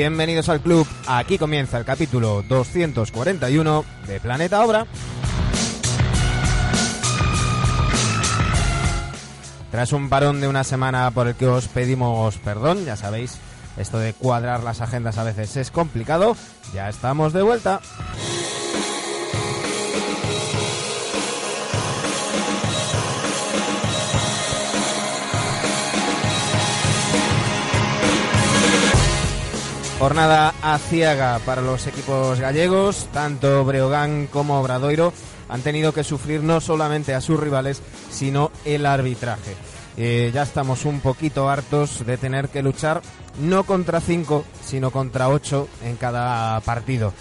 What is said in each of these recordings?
Bienvenidos al club. Aquí comienza el capítulo 241 de Planeta Obra. Tras un parón de una semana por el que os pedimos perdón, ya sabéis, esto de cuadrar las agendas a veces es complicado, ya estamos de vuelta. Jornada aciaga para los equipos gallegos, tanto Breogán como Obradoiro han tenido que sufrir no solamente a sus rivales, sino el arbitraje. Eh, ya estamos un poquito hartos de tener que luchar no contra cinco, sino contra ocho en cada partido.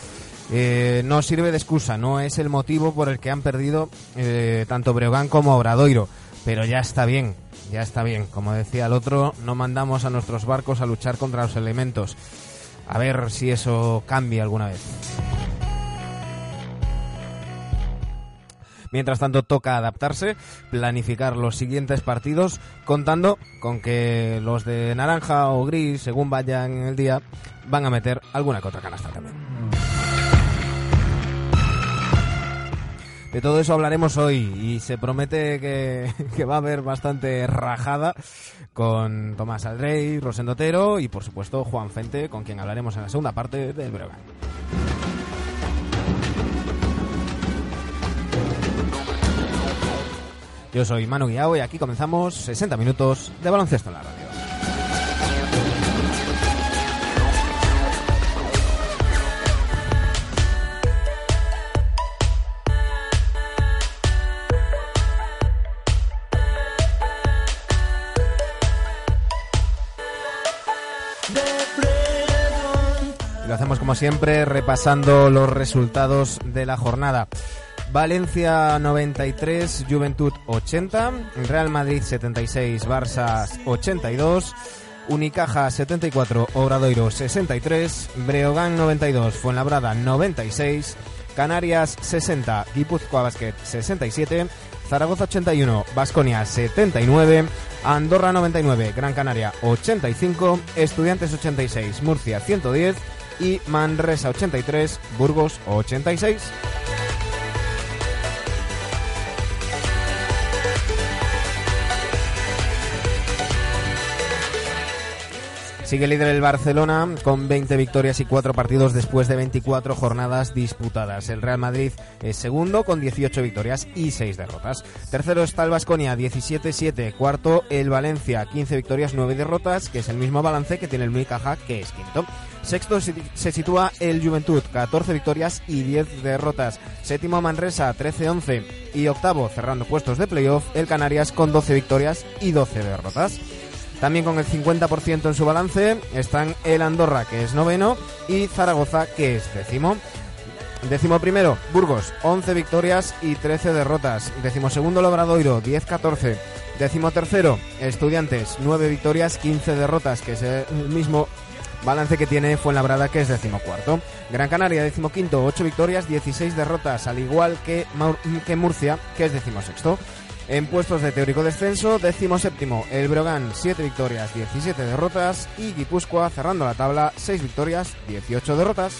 Eh, no sirve de excusa, no es el motivo por el que han perdido eh, tanto Breogán como Obradoiro, pero ya está bien, ya está bien. Como decía el otro, no mandamos a nuestros barcos a luchar contra los elementos. A ver si eso cambia alguna vez. Mientras tanto, toca adaptarse, planificar los siguientes partidos, contando con que los de naranja o gris, según vayan el día, van a meter alguna que otra canasta también. De todo eso hablaremos hoy y se promete que, que, va a haber bastante rajada con Tomás Aldrey, Rosendo Otero y por supuesto Juan Fente, con quien hablaremos en la segunda parte del Breogán. Yo soy Manu Guiao y aquí comenzamos 60 minutos de baloncesto en la radio. Siempre repasando los resultados de la jornada. Valencia 93, Juventud 80, Real Madrid 76, Barça 82, Unicaja 74, Obradoiro 63, Breogán 92, Fuenlabrada 96, Canarias 60, Guipúzcoa Basket 67, Zaragoza 81, Basconia 79, Andorra 99, Gran Canaria 85, Estudiantes 86, Murcia 110 y Manresa 83, Burgos 86. Sigue líder el Barcelona con 20 victorias y 4 partidos después de 24 jornadas disputadas. El Real Madrid es segundo con 18 victorias y 6 derrotas. Tercero está el Vasconia, 17-7. Cuarto el Valencia, 15 victorias, 9 derrotas, que es el mismo balance que tiene el Unicaja, que es quinto. Sexto se sitúa el Juventud, 14 victorias y 10 derrotas. Séptimo Manresa, 13-11. Y octavo, cerrando puestos de playoff, el Canarias con 12 victorias y 12 derrotas. También con el 50% en su balance están el Andorra, que es noveno, y Zaragoza, que es décimo. Décimo primero, Burgos, 11 victorias y 13 derrotas. Décimo segundo, Lobradoiro, 10-14. Décimo tercero, Estudiantes, 9 victorias, 15 derrotas, que es el mismo balance que tiene Fuenlabrada, que es decimocuarto. Gran Canaria, decimoquinto, 8 victorias, 16 derrotas, al igual que, que Murcia, que es decimosexto. En puestos de teórico descenso, décimo séptimo, el Brogan, 7 victorias, 17 derrotas y Guipúzcoa cerrando la tabla, 6 victorias, 18 derrotas.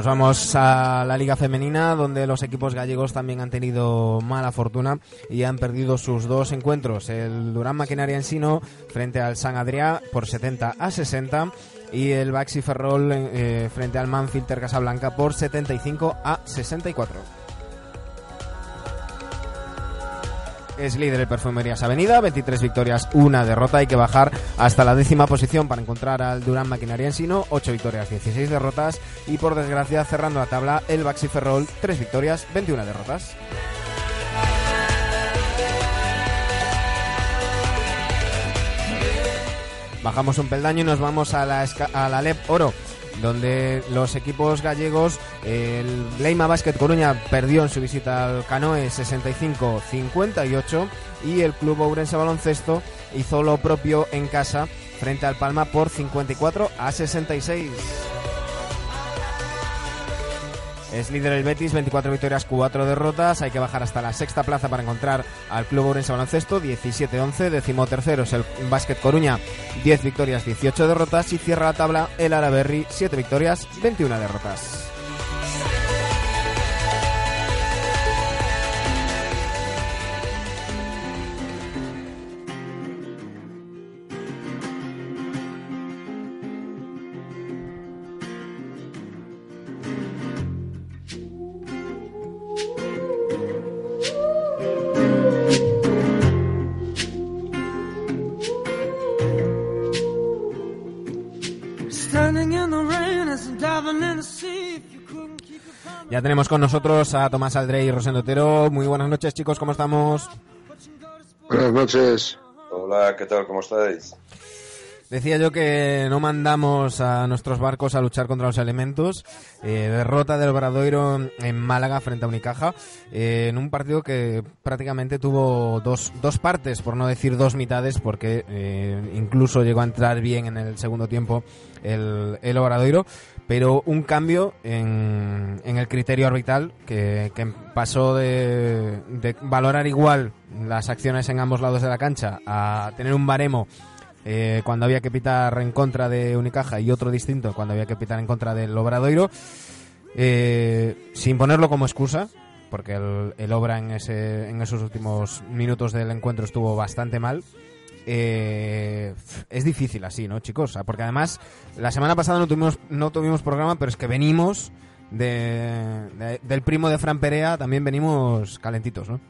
Nos vamos a la Liga Femenina, donde los equipos gallegos también han tenido mala fortuna y han perdido sus dos encuentros. El Durán Maquinaria Ensino frente al San Adrià por 70 a 60 y el Baxi Ferrol eh, frente al Manfilter Casablanca por 75 a 64. Es líder el Perfumerías Avenida, 23 victorias, una derrota. Hay que bajar hasta la décima posición para encontrar al Durán Maquinaria Ensino, 8 victorias, 16 derrotas. Y por desgracia, cerrando la tabla, el Baxi Ferrol, 3 victorias, 21 derrotas. Bajamos un peldaño y nos vamos a la, a la LEP Oro donde los equipos gallegos, el Leima Basket Coruña perdió en su visita al Canoe 65-58 y el Club Ourense Baloncesto hizo lo propio en casa frente al Palma por 54 a 66. Es líder el Betis, 24 victorias, 4 derrotas. Hay que bajar hasta la sexta plaza para encontrar al Club Ourense Baloncesto, 17-11. Décimo tercero es el Básquet Coruña, 10 victorias, 18 derrotas. Y cierra la tabla el Araberri, 7 victorias, 21 derrotas. Con nosotros a Tomás Aldrey y Rosendo Otero. Muy buenas noches, chicos, ¿cómo estamos? Buenas noches. Hola, ¿qué tal? ¿Cómo estáis? Decía yo que no mandamos a nuestros barcos a luchar contra los elementos. Eh, derrota del Obradoiro en Málaga frente a Unicaja, eh, en un partido que prácticamente tuvo dos, dos partes, por no decir dos mitades, porque eh, incluso llegó a entrar bien en el segundo tiempo el, el Obradoiro, pero un cambio en, en el criterio arbitral que, pasó de, de, valorar igual las acciones en ambos lados de la cancha a tener un baremo eh, cuando había que pitar en contra de Unicaja y otro distinto cuando había que pitar en contra del Obradoiro, eh, sin ponerlo como excusa, porque el, el Obra en, ese, en esos últimos minutos del encuentro estuvo bastante mal, eh, es difícil así, ¿no, chicos? Porque además, la semana pasada no tuvimos, no tuvimos programa, pero es que venimos de, de, del primo de Fran Perea, también venimos calentitos, ¿no?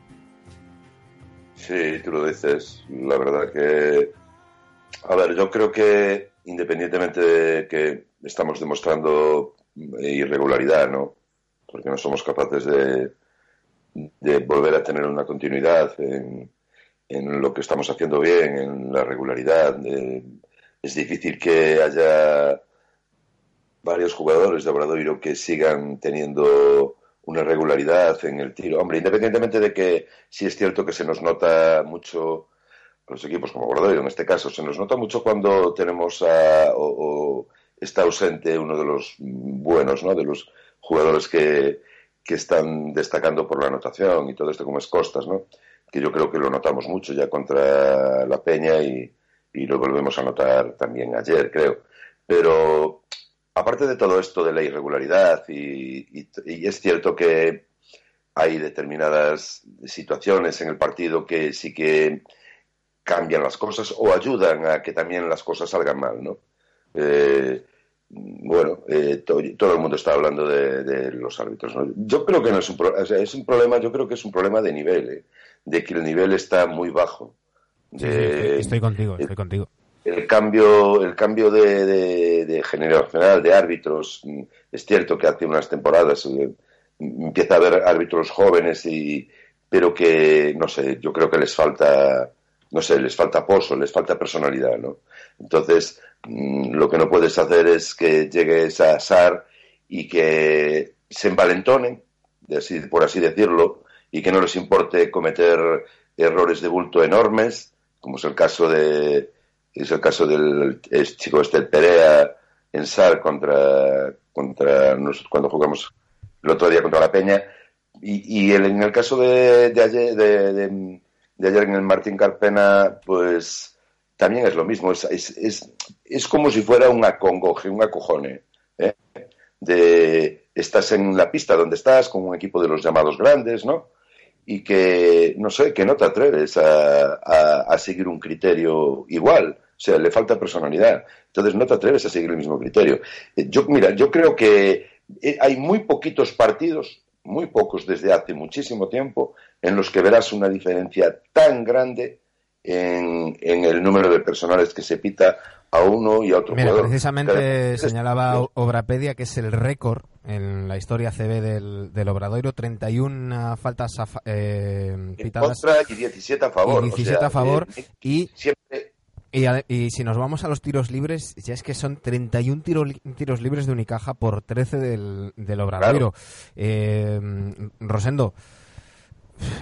Sí, tú lo dices. La verdad que. A ver, yo creo que independientemente de que estamos demostrando irregularidad, ¿no? Porque no somos capaces de, de volver a tener una continuidad en, en lo que estamos haciendo bien, en la regularidad. Es difícil que haya varios jugadores de Obradoiro que sigan teniendo una regularidad en el tiro. Hombre, independientemente de que sí es cierto que se nos nota mucho los equipos como Obradoiro, en este caso, se nos nota mucho cuando tenemos a, o, o está ausente uno de los buenos, ¿no? De los jugadores que, que están destacando por la anotación y todo esto como es Costas, ¿no? Que yo creo que lo notamos mucho ya contra la Peña y, y, lo volvemos a notar también ayer, creo. Pero aparte de todo esto de la irregularidad, y, y, es cierto que hay determinadas situaciones en el partido que sí que cambian las cosas o ayudan a que también las cosas salgan mal, ¿no? Eh, bueno, eh, to todo el mundo está hablando de, los árbitros. ¿no? Yo creo que no es un, pro es un problema, yo creo que es un problema de nivel. ¿eh? De que el nivel está muy bajo. De, sí, estoy contigo, estoy contigo. El cambio, el cambio de, de, de, generacional de árbitros, es cierto que hace unas temporadas eh, empieza a haber árbitros jóvenes y pero que no sé, yo creo que les falta no sé, les falta pozo, les falta personalidad, ¿no? Entonces, mmm, lo que no puedes hacer es que llegues a SAR y que se envalentonen, por así decirlo, y que no les importe cometer errores de bulto enormes, como es el caso de es el caso del chico este Perea en SAR contra contra nosotros cuando jugamos el otro día contra la Peña y, el, en el caso de, de ayer de, de, de, ayer en el Martín Carpena pues también es lo mismo es, es, es, es como si fuera un acongoje un acojone ¿eh? de estás en la pista donde estás con un equipo de los llamados grandes no y que, no sé, que no te atreves a, a, seguir un criterio igual. O sea, le falta personalidad. Entonces no te atreves a seguir el mismo criterio. Eh, yo, mira, yo creo que eh, hay muy poquitos partidos, muy pocos desde hace muchísimo tiempo, en los que verás una diferencia tan grande en, en el número de personales que se pita a uno y a otro Mira, jugador. precisamente Cada... señalaba Obrapedia que es el récord en la historia CB del, del Obradoiro, 31 faltas a, eh, pitadas. En contra y 17 a favor. Y 17 o sea, a favor. Eh, y, siempre... y, y, si nos vamos a los tiros libres, ya es que son 31 tiro, tiros libres de Unicaja por 13 del, del Obradoiro. Claro. Eh, Rosendo,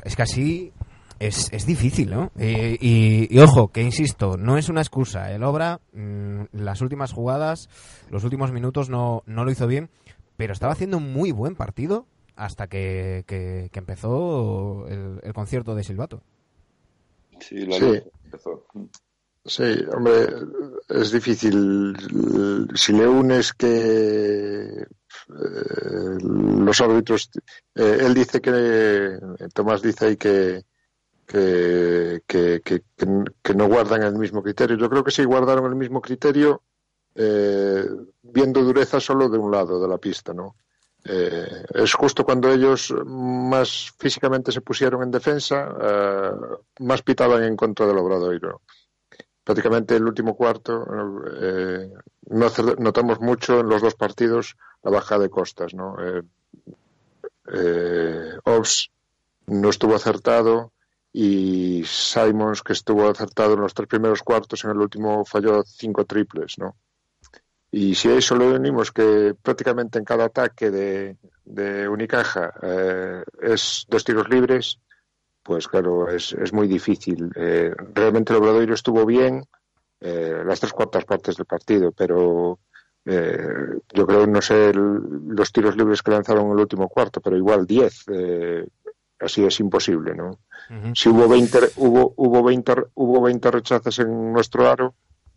es que así es, es difícil, ¿no? Y, y, y, ojo, que insisto, no es una excusa. El Obra, mmm, las últimas jugadas, los últimos minutos no, no lo hizo bien, pero estaba haciendo un muy buen partido hasta que, que, empezó el, concierto de Silvato. Sí, sí. Sí, hombre, es difícil. Si le unes que eh, los árbitros, eh, él dice que, Tomás dice ahí que, que, que, que, no guardan el mismo criterio. Yo creo que sí guardaron el mismo criterio, eh, viendo dureza solo de un lado de la pista, ¿no? Eh, es justo cuando ellos más físicamente se pusieron en defensa, eh, más pitaban en contra del Obradoiro. Prácticamente el último cuarto eh, notamos mucho en los dos partidos la baja de costas. ¿no? Ops no estuvo acertado y Simons, que estuvo acertado en los tres primeros cuartos, en el último falló cinco triples. ¿no? Y si eso le unimos que prácticamente en cada ataque de, de Unicaja eh, es dos tiros libres, pues claro, es, es muy difícil. Eh, realmente el Obradoiro estuvo bien eh, las tres cuartas partes del partido, pero yo creo, no sé los tiros libres que lanzaron en el último cuarto, pero igual diez. así es imposible, ¿no? Si hubo 20, hubo, hubo, 20, hubo 20 rechazos en nuestro aro,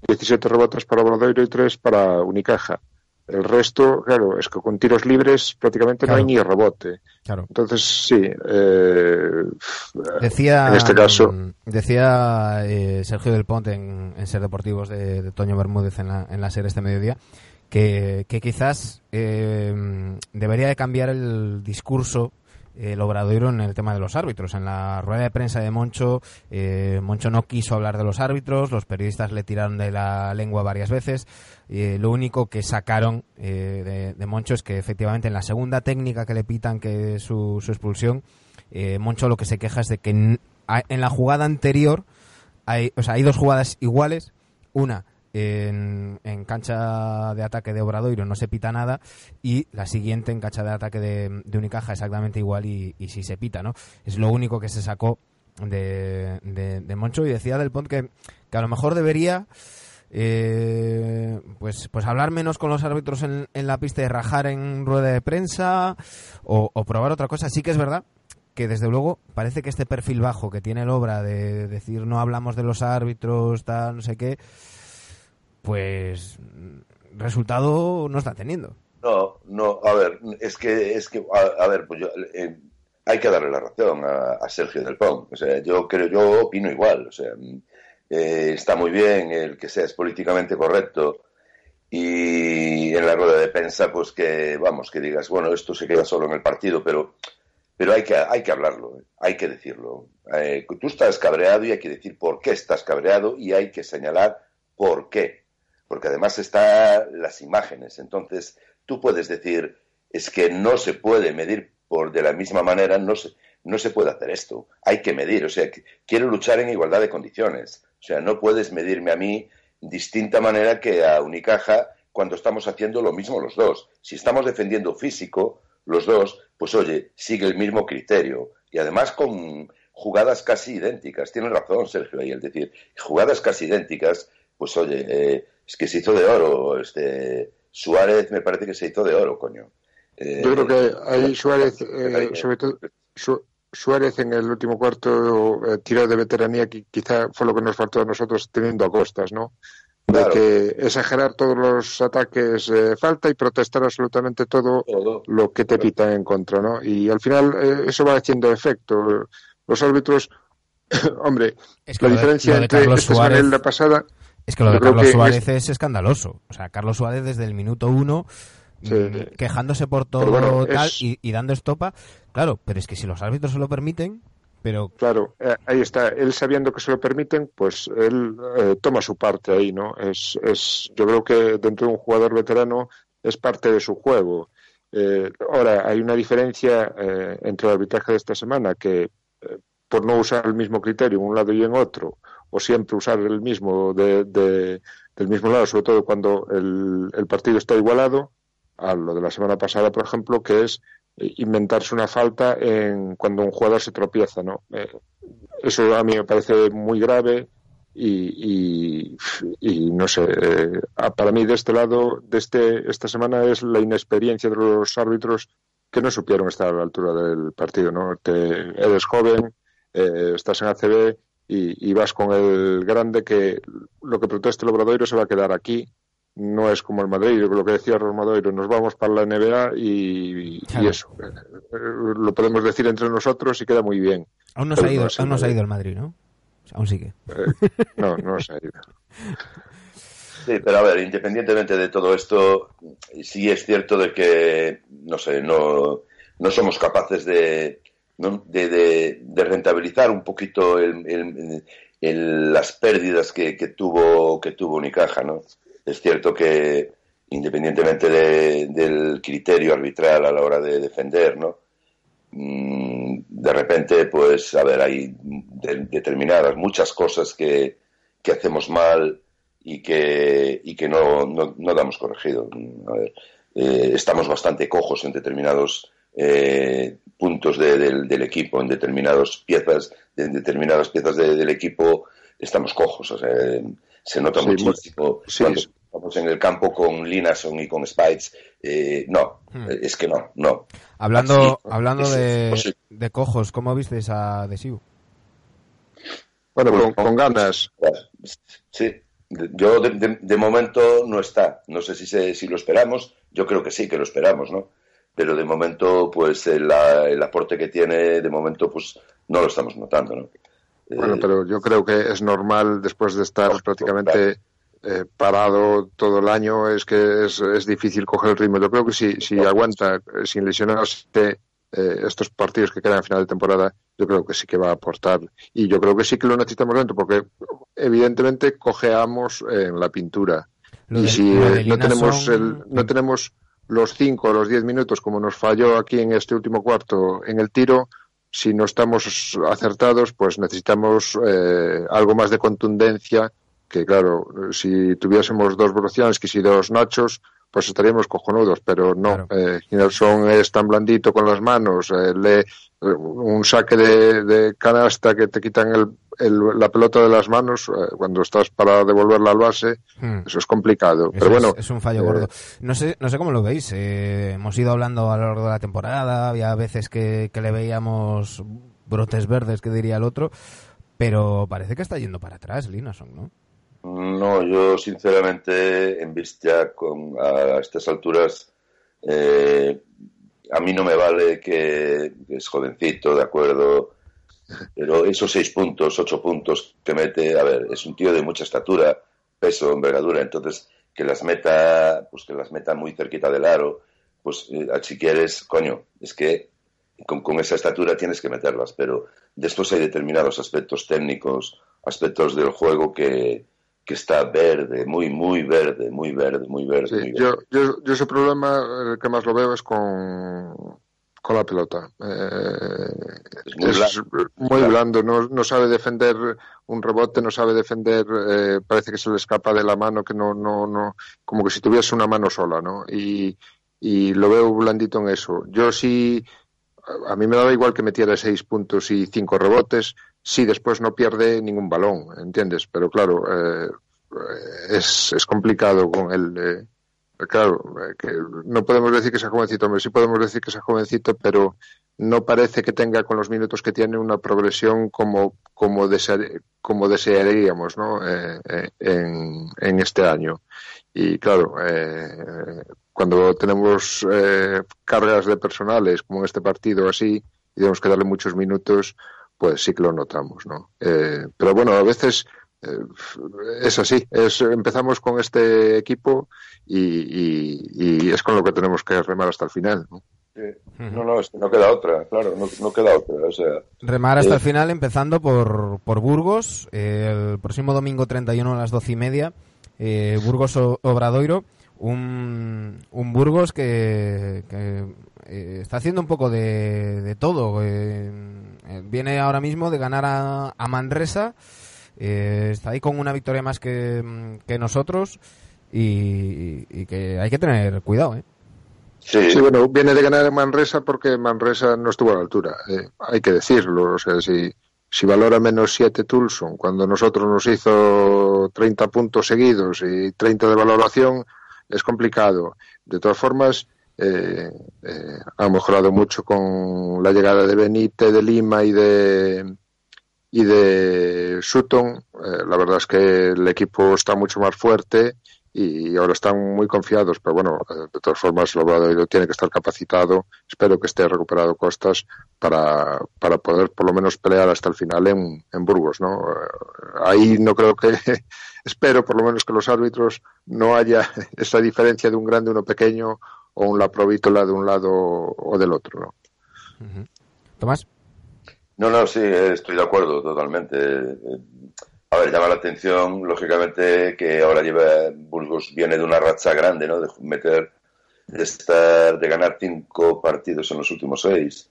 17 rebotes para Obradoiro y 3 para Unicaja. El resto, claro, es que con tiros libres prácticamente no hay ni rebote. Claro. Entonces, sí. Eh, decía, en este caso. Decía eh, Sergio del Ponte en, Ser Deportivos de, Toño Bermúdez en la, en la serie este mediodía que, que quizás eh, debería de cambiar el discurso el Obradoiro en el tema de los árbitros. En la rueda de prensa de Moncho, eh, Moncho no quiso hablar de los árbitros, los periodistas le tiraron de la lengua varias veces. y lo único que sacaron eh, de, Moncho es que efectivamente en la segunda técnica que le pitan, que es su, expulsión, eh, Moncho lo que se queja es de que en, en la jugada anterior hay, o sea, hay dos jugadas iguales. Una en, cancha de ataque de Obradoiro no se pita nada y la siguiente en cancha de ataque de, Unicaja exactamente igual y, y sí se pita, ¿no? Es lo único que se sacó de, de, Moncho y decía Del Pont que, que a lo mejor debería eh, pues, pues hablar menos con los árbitros en, la pista y rajar en rueda de prensa o, o probar otra cosa. Sí que es verdad que desde luego parece que este perfil bajo que tiene el obra de decir no hablamos de los árbitros, tal, no sé qué, pues resultado no está teniendo. No, no, a ver, es que, es que, a, ver, pues yo, eh, hay que darle la razón a, Sergio del Pont. O sea, yo creo, yo opino igual. O sea, eh, está muy bien el que seas políticamente correcto y en la rueda de prensa, pues que, vamos, que digas, bueno, esto se queda solo en el partido, pero, pero hay que, hay que hablarlo, hay que decirlo. Eh, tú estás cabreado y hay que decir por qué estás cabreado y hay que señalar por qué porque además están las imágenes. Entonces, tú puedes decir, es que no se puede medir por de la misma manera, no se, no se puede hacer esto. Hay que medir, o sea, quiero luchar en igualdad de condiciones. O sea, no puedes medirme a mí distinta manera que a Unicaja cuando estamos haciendo lo mismo los dos. Si estamos defendiendo físico, los dos, pues oye, sigue el mismo criterio. Y además con jugadas casi idénticas. Tienes razón, Sergio, ahí el decir, jugadas casi idénticas, pues oye, eh, es que se hizo de oro. Este, Suárez me parece que se hizo de oro, coño. Eh, Yo creo que ahí Suárez, eh, sobre todo, Suárez en el último cuarto eh, tiró de veteranía, que quizá fue lo que nos faltó a nosotros teniendo a costas, ¿no? De que exagerar todos los ataques falta y protestar absolutamente todo, lo que te pita en contra, ¿no? Y al final eso va haciendo efecto. Los árbitros, hombre, la diferencia entre esta semana y la pasada es que lo de Carlos Suárez es... escandaloso. O sea, Carlos Suárez desde el minuto uno mm, quejándose por todo tal y, dando estopa. Claro, pero es que si los árbitros se lo permiten, pero... Claro, eh, ahí está. Él sabiendo que se lo permiten, pues él eh, toma su parte ahí, ¿no? Es, es, yo creo que dentro de un jugador veterano es parte de su juego. Eh, ahora, hay una diferencia entre el arbitraje de esta semana, que por no usar el mismo criterio en un lado y en otro, o siempre usar el mismo de, del mismo lado, sobre todo cuando el, el, partido está igualado, a lo de la semana pasada, por ejemplo, que es inventarse una falta en cuando un jugador se tropieza, ¿no? Eh, eso a mí me parece muy grave y, y, no sé, eh, para mí de este lado, de este, esta semana es la inexperiencia de los árbitros que no supieron estar a la altura del partido, ¿no? Te, eres joven, eh, estás en ACB y, vas con el grande que lo que proteste el Obradoiro se va a quedar aquí. No es como el Madrid, lo que decía Romadoiro, nos vamos para la NBA y, eso. Eh, lo podemos decir entre nosotros y queda muy bien. Aún no se ha ido, aún no se ha ido el Madrid, ¿no? Aún sigue. Eh, no, no se ha ido. Sí, pero a ver, independientemente de todo esto, sí es cierto de que, no sé, no, no somos capaces de, de, rentabilizar un poquito las pérdidas que, tuvo que tuvo Unicaja, ¿no? Es cierto que independientemente del criterio arbitral a la hora de defender, ¿no? Mm, de repente, pues, a ver, hay determinadas, muchas cosas que, que hacemos mal y que, y que no, no, damos corregido. Eh, estamos bastante cojos en determinados eh, puntos del, equipo, en determinadas piezas, en determinadas piezas del equipo estamos cojos. O sea, se nota muchísimo cuando estamos en el campo con Linason y con Spites. Eh, no, hmm. es que no, no. Hablando, hablando de, de, cojos, ¿cómo viste esa adhesivo? Bueno, con, con ganas. Sí, yo de, momento no está. No sé si, si lo esperamos. Yo creo que sí, que lo esperamos, ¿no? Pero de momento, pues el, aporte que tiene, de momento, pues no lo estamos notando, ¿no? Bueno, eh, pero yo creo que es normal después de estar prácticamente eh, parado todo el año, es que es, es, difícil coger el ritmo. Yo creo que si, si aguanta eh, sin lesionarse eh, estos partidos que quedan a final de temporada, yo creo que sí que va a aportar. Y yo creo que sí que lo necesitamos dentro, porque evidentemente cojeamos en la pintura. y si eh, no, tenemos el, no tenemos los cinco o los diez minutos como nos falló aquí en este último cuarto en el tiro, si no estamos acertados, pues necesitamos eh, algo más de contundencia. Que claro, si tuviésemos dos que y dos Nachos, pues estaríamos cojonudos, pero no. Eh, es tan blandito con las manos, eh, le, un saque de, canasta que te quitan el, la pelota de las manos eh, cuando estás para devolverla al base, hmm. eso es complicado. pero bueno, es, un fallo gordo. No sé, no sé cómo lo veis. hemos ido hablando a lo largo de la temporada, había veces que, que le veíamos brotes verdes, que diría el otro, pero parece que está yendo para atrás, Linason, ¿no? No, yo sinceramente, en vista con, a estas alturas, eh, a mí no me vale que, es jovencito, de acuerdo, pero esos seis puntos, ocho puntos que mete, a ver, es un tío de mucha estatura, peso, envergadura, entonces que las meta, pues que las meta muy cerquita del aro, pues eh, si quieres, coño, es que con, con, esa estatura tienes que meterlas, pero después hay determinados aspectos técnicos, aspectos del juego que, que está verde, muy, muy verde, muy verde, muy verde. Yo, yo, yo, ese problema, el que más lo veo es con, con la pelota. Eh, es muy, blando, no, no, sabe defender un rebote, no sabe defender, eh, parece que se le escapa de la mano, que no, no, no, como que si tuviese una mano sola, ¿no? Y, y lo veo blandito en eso. Yo sí, a mí me daba igual que metiera seis puntos y cinco rebotes, si después no pierde ningún balón, ¿entiendes? Pero claro, eh, es, es, complicado con el... Eh, claro, eh, que no podemos decir que sea jovencito, sí podemos decir que sea jovencito, pero no parece que tenga con los minutos que tiene una progresión como, como, como desearíamos ¿no? en, en, este año. Y claro, cuando tenemos cargas de personales, como en este partido así, y tenemos que darle muchos minutos, pues sí que lo notamos, ¿no? Eh, pero bueno, a veces eh, es así, es, empezamos con este equipo y, es con lo que tenemos que remar hasta el final, ¿no? No, no, es que no queda otra, claro, no, queda otra. O sea, Remar hasta el final, empezando por, por Burgos, el próximo domingo 31 a las doce y media, eh, Burgos Obradoiro, un, un Burgos que, está haciendo un poco de, de todo. Eh, viene ahora mismo de ganar a, Manresa. Eh, está ahí con una victoria más que, mm, nosotros y, que hay que tener cuidado. ¿eh? Sí. bueno, viene de ganar a Manresa porque Manresa no estuvo a la altura. hay que decirlo. O sea, si, si valora menos 7 Tulson, cuando nosotros nos hizo 30 puntos seguidos y 30 de valoración, es complicado. De todas formas, eh, eh, ha mejorado mucho con la llegada de Benítez, de Lima y de y de Sutton. Eh, la verdad es que el equipo está mucho más fuerte y ahora están muy confiados, pero bueno, eh, de todas formas lo tiene que estar capacitado. Espero que esté recuperado Costas para, para poder por lo menos pelear hasta el final en, en Burgos, ¿no? Ahí no creo que, espero por lo menos que los árbitros no haya esa diferencia de un grande uno pequeño o un la provítola de un lado o del otro, ¿no? Tomás. No, no, sí, estoy de acuerdo totalmente. A ver, llama la atención, lógicamente, que ahora lleva Burgos viene de una racha grande, ¿no? De meter, de estar, de ganar cinco partidos en los últimos seis.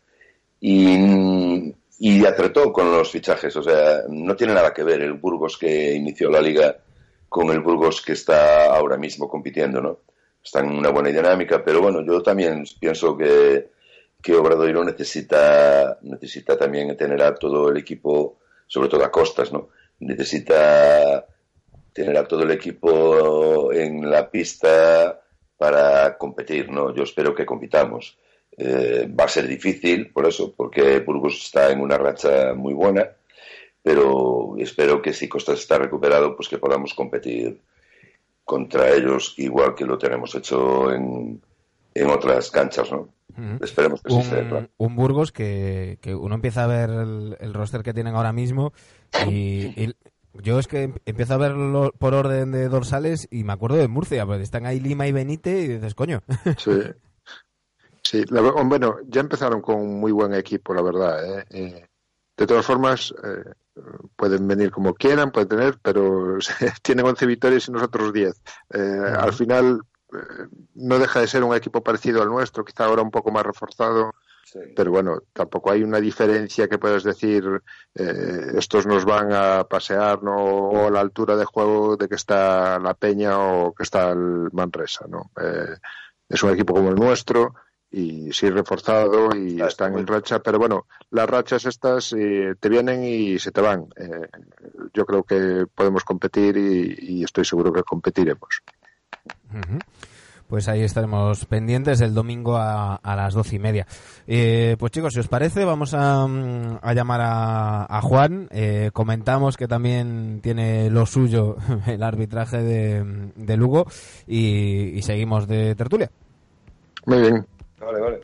Y, y acertó con los fichajes, o sea, no tiene nada que ver el Burgos que inició la liga con el Burgos que está ahora mismo compitiendo, ¿no? Está en una buena dinámica, pero bueno, yo también pienso que, que Obradoiro necesita, necesita también tener a todo el equipo, sobre todo a costas, ¿no? necesita tener a todo el equipo en la pista para competir, ¿no? Yo espero que compitamos. Eh, va a ser difícil, por eso, porque Burgos está en una racha muy buena, pero espero que si Costas está recuperado, pues que podamos competir contra ellos igual que lo tenemos hecho en, en otras canchas, ¿no? Esperemos que un, sí sea, Un Burgos que, que, uno empieza a ver el, el, roster que tienen ahora mismo y, y, yo es que empiezo a verlo por orden de dorsales y me acuerdo de Murcia, porque están ahí Lima y Benítez y dices, coño. Sí. Sí, la, bueno, ya empezaron con un muy buen equipo, la verdad. ¿eh? Eh, de todas formas, eh, pueden venir como quieran, pueden tener, pero tienen 11 victorias y nosotros 10. Al final, no deja de ser un equipo parecido al nuestro, quizá ahora un poco más reforzado, sí. pero bueno, tampoco hay una diferencia que puedas decir eh, estos nos van a pasear ¿no? o a la altura de juego de que está la Peña o que está el Manresa, ¿no? Eh, es un equipo como el nuestro y sí reforzado y claro, están en racha, pero bueno, las rachas estas eh, te vienen y se te van. Eh, yo creo que podemos competir y, y estoy seguro que competiremos. Uh -huh. Pues ahí estaremos pendientes el domingo a, a las doce y media. Eh, pues chicos, si os parece, vamos a, a llamar a, a Juan. Eh, comentamos que también tiene lo suyo el arbitraje de, de Lugo y, y seguimos de tertulia. Muy bien. Vale, vale.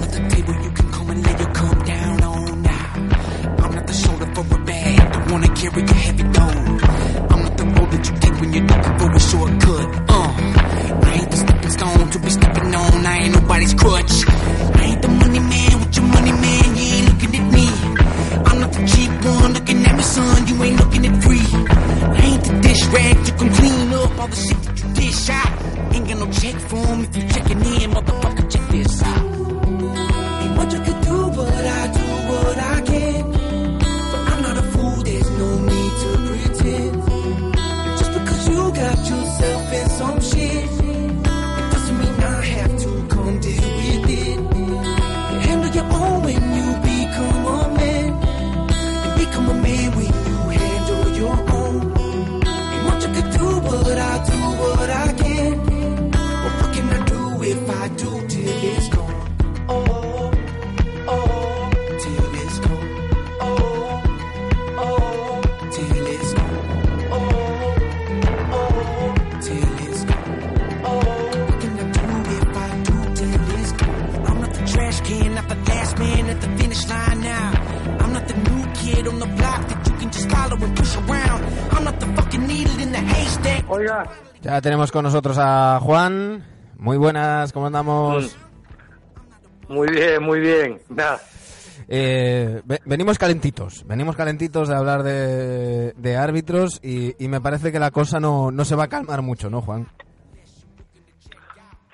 This the place where you can come and let you come down on now. I'm not the shoulder for your bag, don't wanna carry a heavy load. I'm not the road that you take when you're looking for a shortcut. Uh, I ain't the stepping stone to be stepping on. I ain't nobody's crutch. I ain't the money man with your money man. You ain't looking at me. Cheap one looking at me, son. You ain't looking at free. I ain't the dish rag you can clean up all the shit that you dish out. Ain't got no check for 'em if you checking in, motherfucker. Check this out. Oiga. Ya tenemos con nosotros a Juan. Muy buenas, ¿cómo andamos? Muy bien, muy bien. Nada. Eh, venimos calentitos, venimos calentitos de hablar de, de árbitros y, y, me parece que la cosa no, no se va a calmar mucho, ¿no, Juan?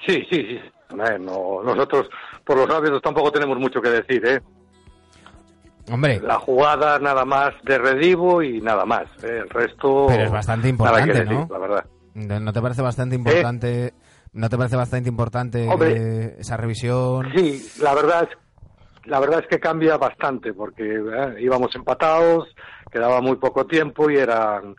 Sí, sí, sí. No, nosotros por los árbitros tampoco tenemos mucho que decir, ¿eh? Hombre. La jugada nada más de redivo y nada más. ¿eh? El resto. Pero es bastante importante, decir, ¿no? La verdad. ¿No te parece bastante importante? ¿Eh? ¿No te parece bastante importante Hombre. eh, esa revisión? Sí, la verdad es la verdad es que cambia bastante porque eh, íbamos empatados, quedaba muy poco tiempo y eran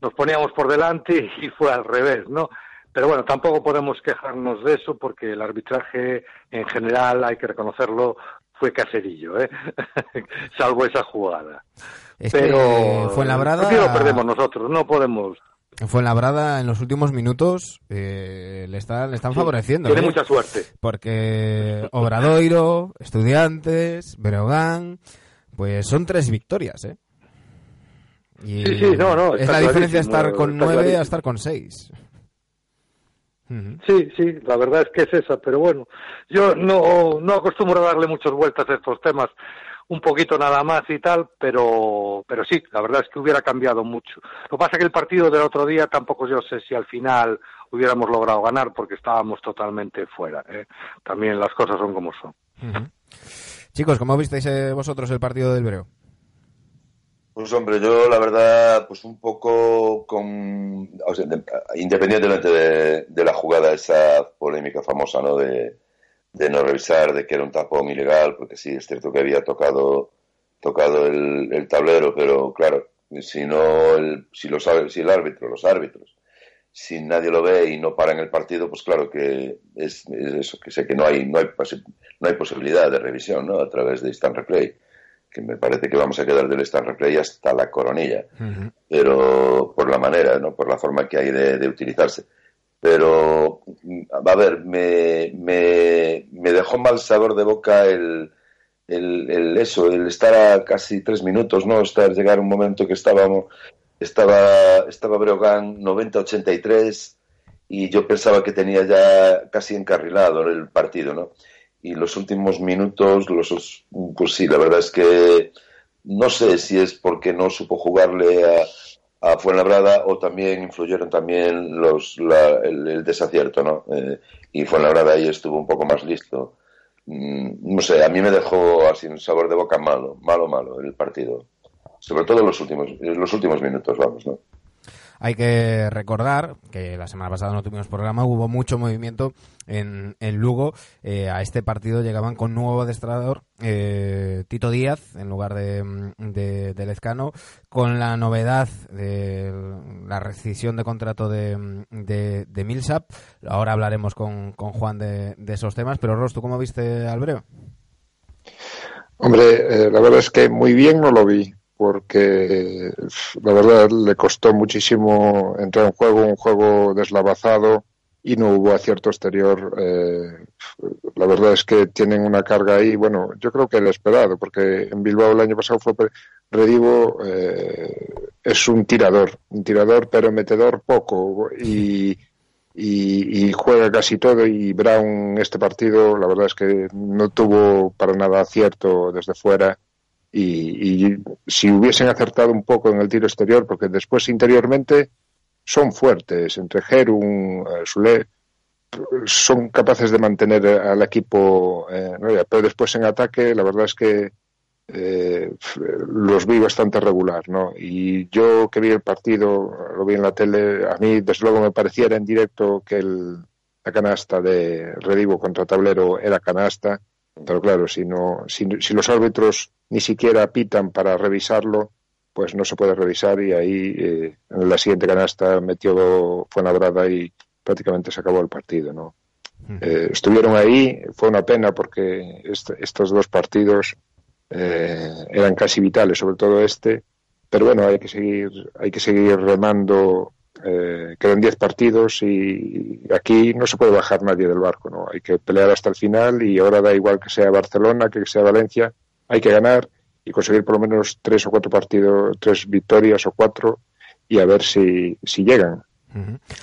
nos poníamos por delante y fue al revés, ¿no? Pero bueno, tampoco podemos quejarnos de eso porque el arbitraje en general, hay que reconocerlo, fue caserillo, ¿eh? salvo esa jugada. Es Pero el partido lo perdemos nosotros, no podemos. Fuenlabrada en los últimos minutos eh, le, están, le están favoreciendo. Tiene ¿eh? mucha suerte. Porque Obradoiro, Estudiantes, Breogán, pues son tres victorias, ¿eh? Y Sí, sí, no, no, es la diferencia estar con nueve a estar con seis. Sí, sí, la verdad es que es esa, pero bueno, yo no, no acostumbro a darle muchas vueltas a estos temas, un poquito nada más y tal, pero, pero sí, la verdad es que hubiera cambiado mucho. Lo que pasa es que el partido del otro día tampoco yo sé si al final hubiéramos logrado ganar porque estábamos totalmente fuera. ¿eh? También las cosas son como son. Chicos, ¿cómo visteis eh, vosotros el partido del Breo? Pues hombre, yo la verdad, pues un poco con, o sea, de- independientemente de, la jugada esa polémica famosa, ¿no? De, no revisar, de que era un tapón ilegal, porque sí, es cierto que había tocado, tocado el, tablero, pero claro, si no, el, si lo sabe, si el árbitro, los árbitros, si nadie lo ve y no paran el partido, pues claro que es, es eso, que sé que no hay, no hay, no hay posibilidad de revisión, ¿no? A través de instant replay que me parece que vamos a quedar del instant replay hasta la coronilla, pero por la manera, ¿no? por la forma que hay de, de utilizarse. Pero, a ver, me, me, me dejó mal sabor de boca el, el, el eso, el estar a casi tres minutos, ¿no? Estar, llegar un momento que estábamos, estaba, estaba Breogán 90-83 y yo pensaba que tenía ya casi encarrilado el partido, ¿no? Y los últimos minutos, los, pues sí, la verdad es que no sé si es porque no supo jugarle a, a Fuenlabrada o también influyeron también los, la- el, desacierto, ¿no? Eh, y Fuenlabrada ahí estuvo un poco más listo. Mm, no sé, a mí me dejó así un sabor de boca malo, malo, malo el partido. Sobre todo los últimos, los últimos minutos, vamos, ¿no? Hay que recordar que la semana pasada no tuvimos programa, hubo mucho movimiento en, en Lugo. Eh, a este partido llegaban con nuevo adestrador, eh, Tito Díaz, en lugar de, de, de Lezcano, con la novedad de la rescisión de contrato de, de, de Millsap. Ahora hablaremos con, con Juan de, esos temas, pero Ros, ¿tú cómo viste al Breo? Hombre, eh, la verdad es que muy bien no lo vi, porque la verdad le costó muchísimo entrar en juego, un juego deslavazado y no hubo acierto exterior. eh, la verdad es que tienen una carga ahí, bueno, yo creo que el esperado, porque en Bilbao el año pasado fue Redivo, eh, es un tirador, un tirador pero metedor poco y, y, y juega casi todo y Brown este partido la verdad es que no tuvo para nada acierto desde fuera y, y si hubiesen acertado un poco en el tiro exterior porque después interiormente son fuertes entre Gerun, eh, Sule son capaces de mantener al equipo eh, pero después en ataque la verdad es que eh, los vi bastante regular, ¿no? Y yo que vi el partido, lo vi en la tele, a mí desde luego me pareciera en directo que el, la canasta de Redivo contra Tablero era canasta, pero claro, si no, si, si los árbitros ni siquiera pitan para revisarlo, pues no se puede revisar y ahí eh, en la siguiente canasta metió Fuenlabrada y prácticamente se acabó el partido, ¿no? Eh, estuvieron ahí, fue una pena porque est- estos dos partidos eh, eran casi vitales, sobre todo este, pero bueno, hay que seguir, hay que seguir remando. Eh, quedan 10 partidos y aquí no se puede bajar nadie del barco, ¿no? Hay que pelear hasta el final y ahora da igual que sea Barcelona, que sea Valencia, hay que ganar y conseguir por lo menos tres o cuatro partidos, tres victorias o cuatro y a ver si, si llegan.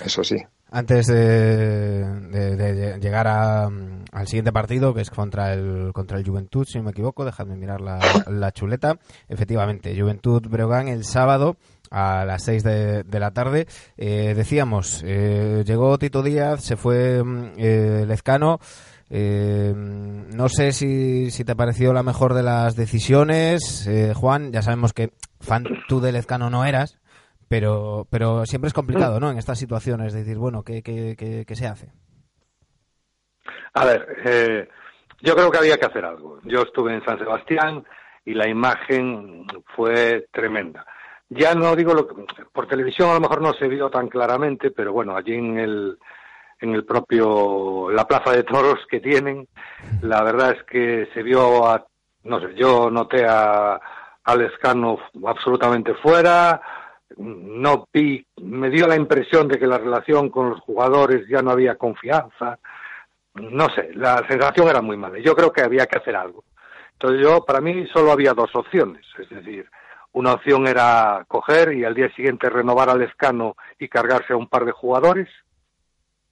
Eso sí. Antes de, de- de llegar a, al siguiente partido, que es contra el contra el Juventud, si no me equivoco, dejadme mirar la, la chuleta. Efectivamente, Juventud Breogán el sábado a las 6 de, de la tarde. Eh, decíamos, eh, llegó Tito Díaz, se fue mm, eh, Lezcano. Eh, no sé si, si te pareció la mejor de las decisiones, eh, Juan. Ya sabemos que fan tú de Lezcano no eras, pero, pero siempre es complicado, ¿no? En estas situaciones, decir, bueno, ¿qué, qué, qué, qué se hace? A ver, yo creo que había que hacer algo. Yo estuve en San Sebastián y la imagen fue tremenda. Ya no digo lo que por televisión a lo mejor no se vio tan claramente, pero bueno, allí en el en el propio la plaza de toros que tienen, la verdad es que se vio a no sé, yo noté a al Escano absolutamente fuera, no vi, me dio la impresión de que la relación con los jugadores ya no había confianza, no sé, la sensación era muy mala. Yo creo que había que hacer algo. Entonces yo, para mí, solo había dos opciones, es decir, una opción era coger y al día siguiente renovar al escano y cargarse a un par de jugadores,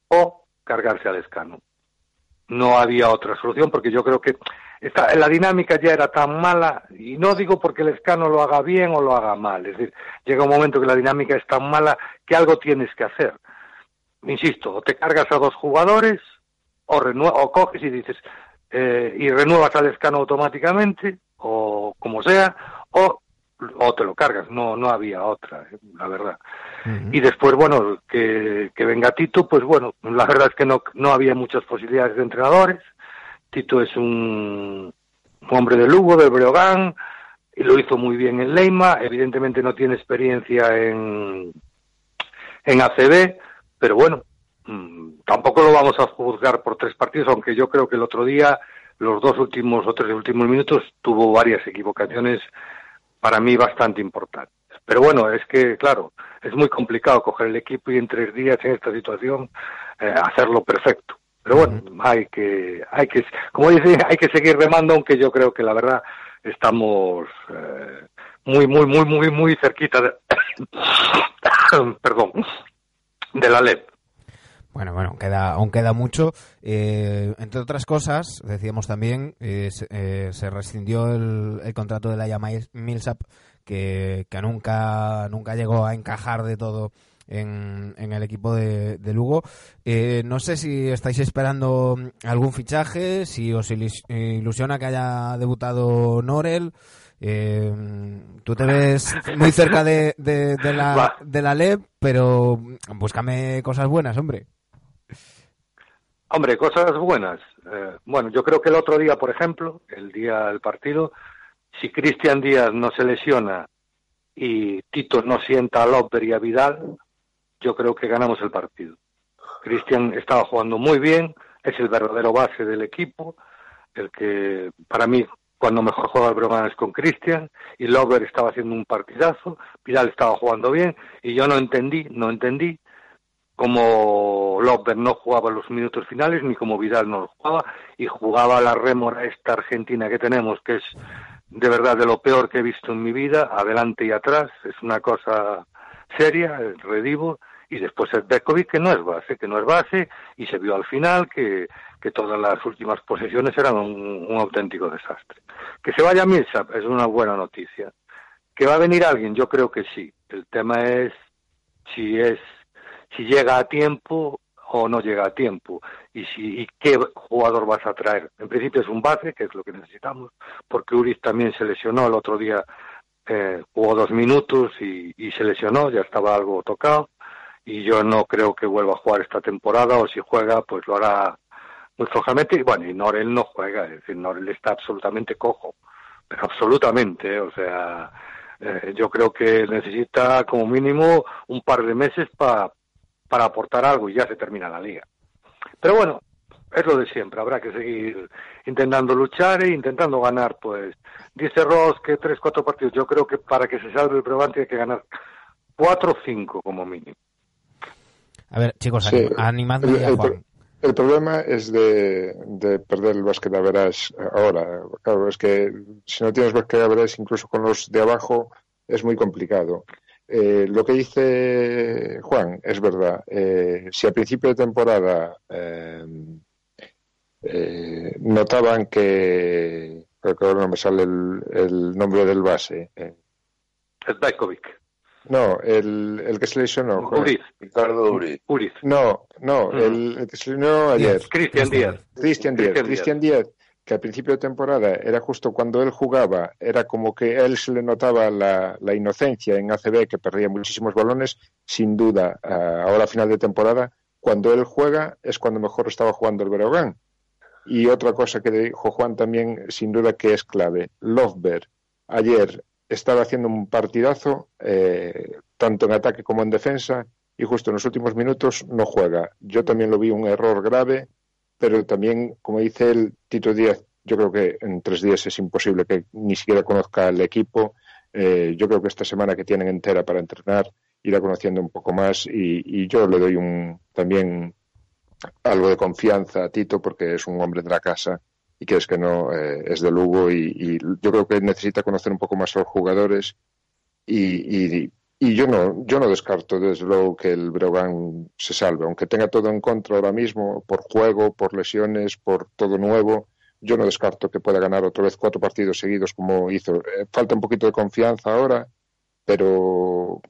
o cargarse al escano. No había otra solución porque yo creo que esta, la dinámica ya era tan mala, y no digo porque el escano lo haga bien o lo haga mal, es decir, llega un momento que la dinámica es tan mala que algo tienes que hacer. Insisto, o te cargas a dos jugadores, o, o coges y dices, eh, y renuevas al escano automáticamente, o como sea, o, o te lo cargas, no, no había otra, eh, la verdad. Y después, bueno, que, que venga Tito, pues bueno, la verdad es que no, no había muchas posibilidades de entrenadores. Tito es un, hombre de Lugo, del Breogán, y lo hizo muy bien en Leima. Evidentemente no tiene experiencia en, en ACB, pero bueno, mm, tampoco lo vamos a juzgar por tres partidos, aunque yo creo que el otro día, los dos últimos o tres últimos minutos, tuvo varias equivocaciones para mí bastante importantes. Pero bueno, es que, claro, es muy complicado coger el equipo y en tres días en esta situación eh, hacerlo perfecto. Pero bueno, hay que, hay que, como dice, hay que seguir remando, aunque yo creo que la verdad estamos eh, muy, muy, muy, muy, muy cerquita de, perdón, de la LEP. Bueno, bueno, queda, aún queda mucho. Eh, entre otras cosas, decíamos también, eh, se, eh, se rescindió el, el contrato de Mil- Millsap, que, que nunca, nunca llegó a encajar de todo en, en el equipo de, de Lugo. Eh, no sé si estáis esperando algún fichaje, si os ilusiona que haya debutado Norel. Eh, tú te ves muy cerca de, de, de la, de la LEP, pero búscame cosas buenas, hombre. Hombre, cosas buenas. Eh, bueno, yo creo que el otro día, por ejemplo, el día del partido, si Cristian Díaz no se lesiona y Tito no sienta a López y a Vidal, yo creo que ganamos el partido. Cristian estaba jugando muy bien, es el verdadero base del equipo, el que para mí cuando mejor juega el Brogan es con Cristian y Lover estaba haciendo un partidazo, Vidal estaba jugando bien y yo no entendí, no entendí como Lover no jugaba los minutos finales ni como Vidal no los jugaba y jugaba la rémora esta argentina que tenemos que es de verdad de lo peor que he visto en mi vida, adelante y atrás, es una cosa seria, el redivo, y después el Bekovic que no es base, que no es base, y se vio al final que, que todas las últimas posesiones eran un, un auténtico desastre. Que se vaya Millsap es una buena noticia. Que va a venir alguien, yo creo que sí. El tema es si es si llega a tiempo o no llega a tiempo y si y qué jugador vas a traer. En principio es un base, que es lo que necesitamos, porque Uriz también se lesionó el otro día, eh, jugó dos minutos y, se lesionó, ya estaba algo tocado y yo no creo que vuelva a jugar esta temporada o si juega pues lo hará muy flojamente y bueno y Norel no juega, es decir, Norel está absolutamente cojo, pero absolutamente, o sea, eh, yo creo que necesita como mínimo un par de meses para para aportar algo y ya se termina la liga. Pero bueno, es lo de siempre, habrá que seguir intentando luchar e intentando ganar, pues, dice Ross que tres, cuatro partidos, yo creo que para que se salve el Breogán tiene que ganar cuatro o cinco como mínimo. A ver, chicos, Sí, anim- animadme el- Juan. Problema es de, de perder el básquet a verás ahora. Claro, es que si no tienes básquet a verás, incluso con los de abajo, es muy complicado. Eh, lo que dice Juan es verdad. Eh, si a principio de temporada eh, eh, notaban que, creo que ahora no me sale el, el nombre del base, eh, Es Bekovic, no, el, el que se lesionó. Uriz, Ricardo Uri. Uriz, No, no, Mm. el, el que se lesionó ayer. Díaz. Cristian Díaz. Cristian Díaz, Cristian Cristian Díaz, que al principio de temporada era justo cuando él jugaba, era como que él se le notaba la, inocencia en ACB, que perdía muchísimos balones, sin duda, ah, ahora final de temporada, cuando él juega es cuando mejor estaba jugando el Breogán. Y otra cosa que dijo Juan también, sin duda que es clave, Lovberg ayer estaba haciendo un partidazo, eh, tanto en ataque como en defensa, y justo en los últimos minutos no juega. Yo también lo vi un error grave, pero también, como dice el Tito Díaz, yo creo que en tres días es imposible que ni siquiera conozca el equipo. Eh, yo creo que esta semana que tienen entera para entrenar irá conociendo un poco más y, y yo le doy un también algo de confianza a Tito porque es un hombre de la casa y que es que no eh, es de Lugo y, y yo creo que necesita conocer un poco más a los jugadores y, y, y yo no yo no descarto desde luego que el Breogán se salve aunque tenga todo en contra ahora mismo por juego por lesiones por todo nuevo yo no descarto que pueda ganar otra vez cuatro partidos seguidos como hizo Eh, falta un poquito de confianza ahora pero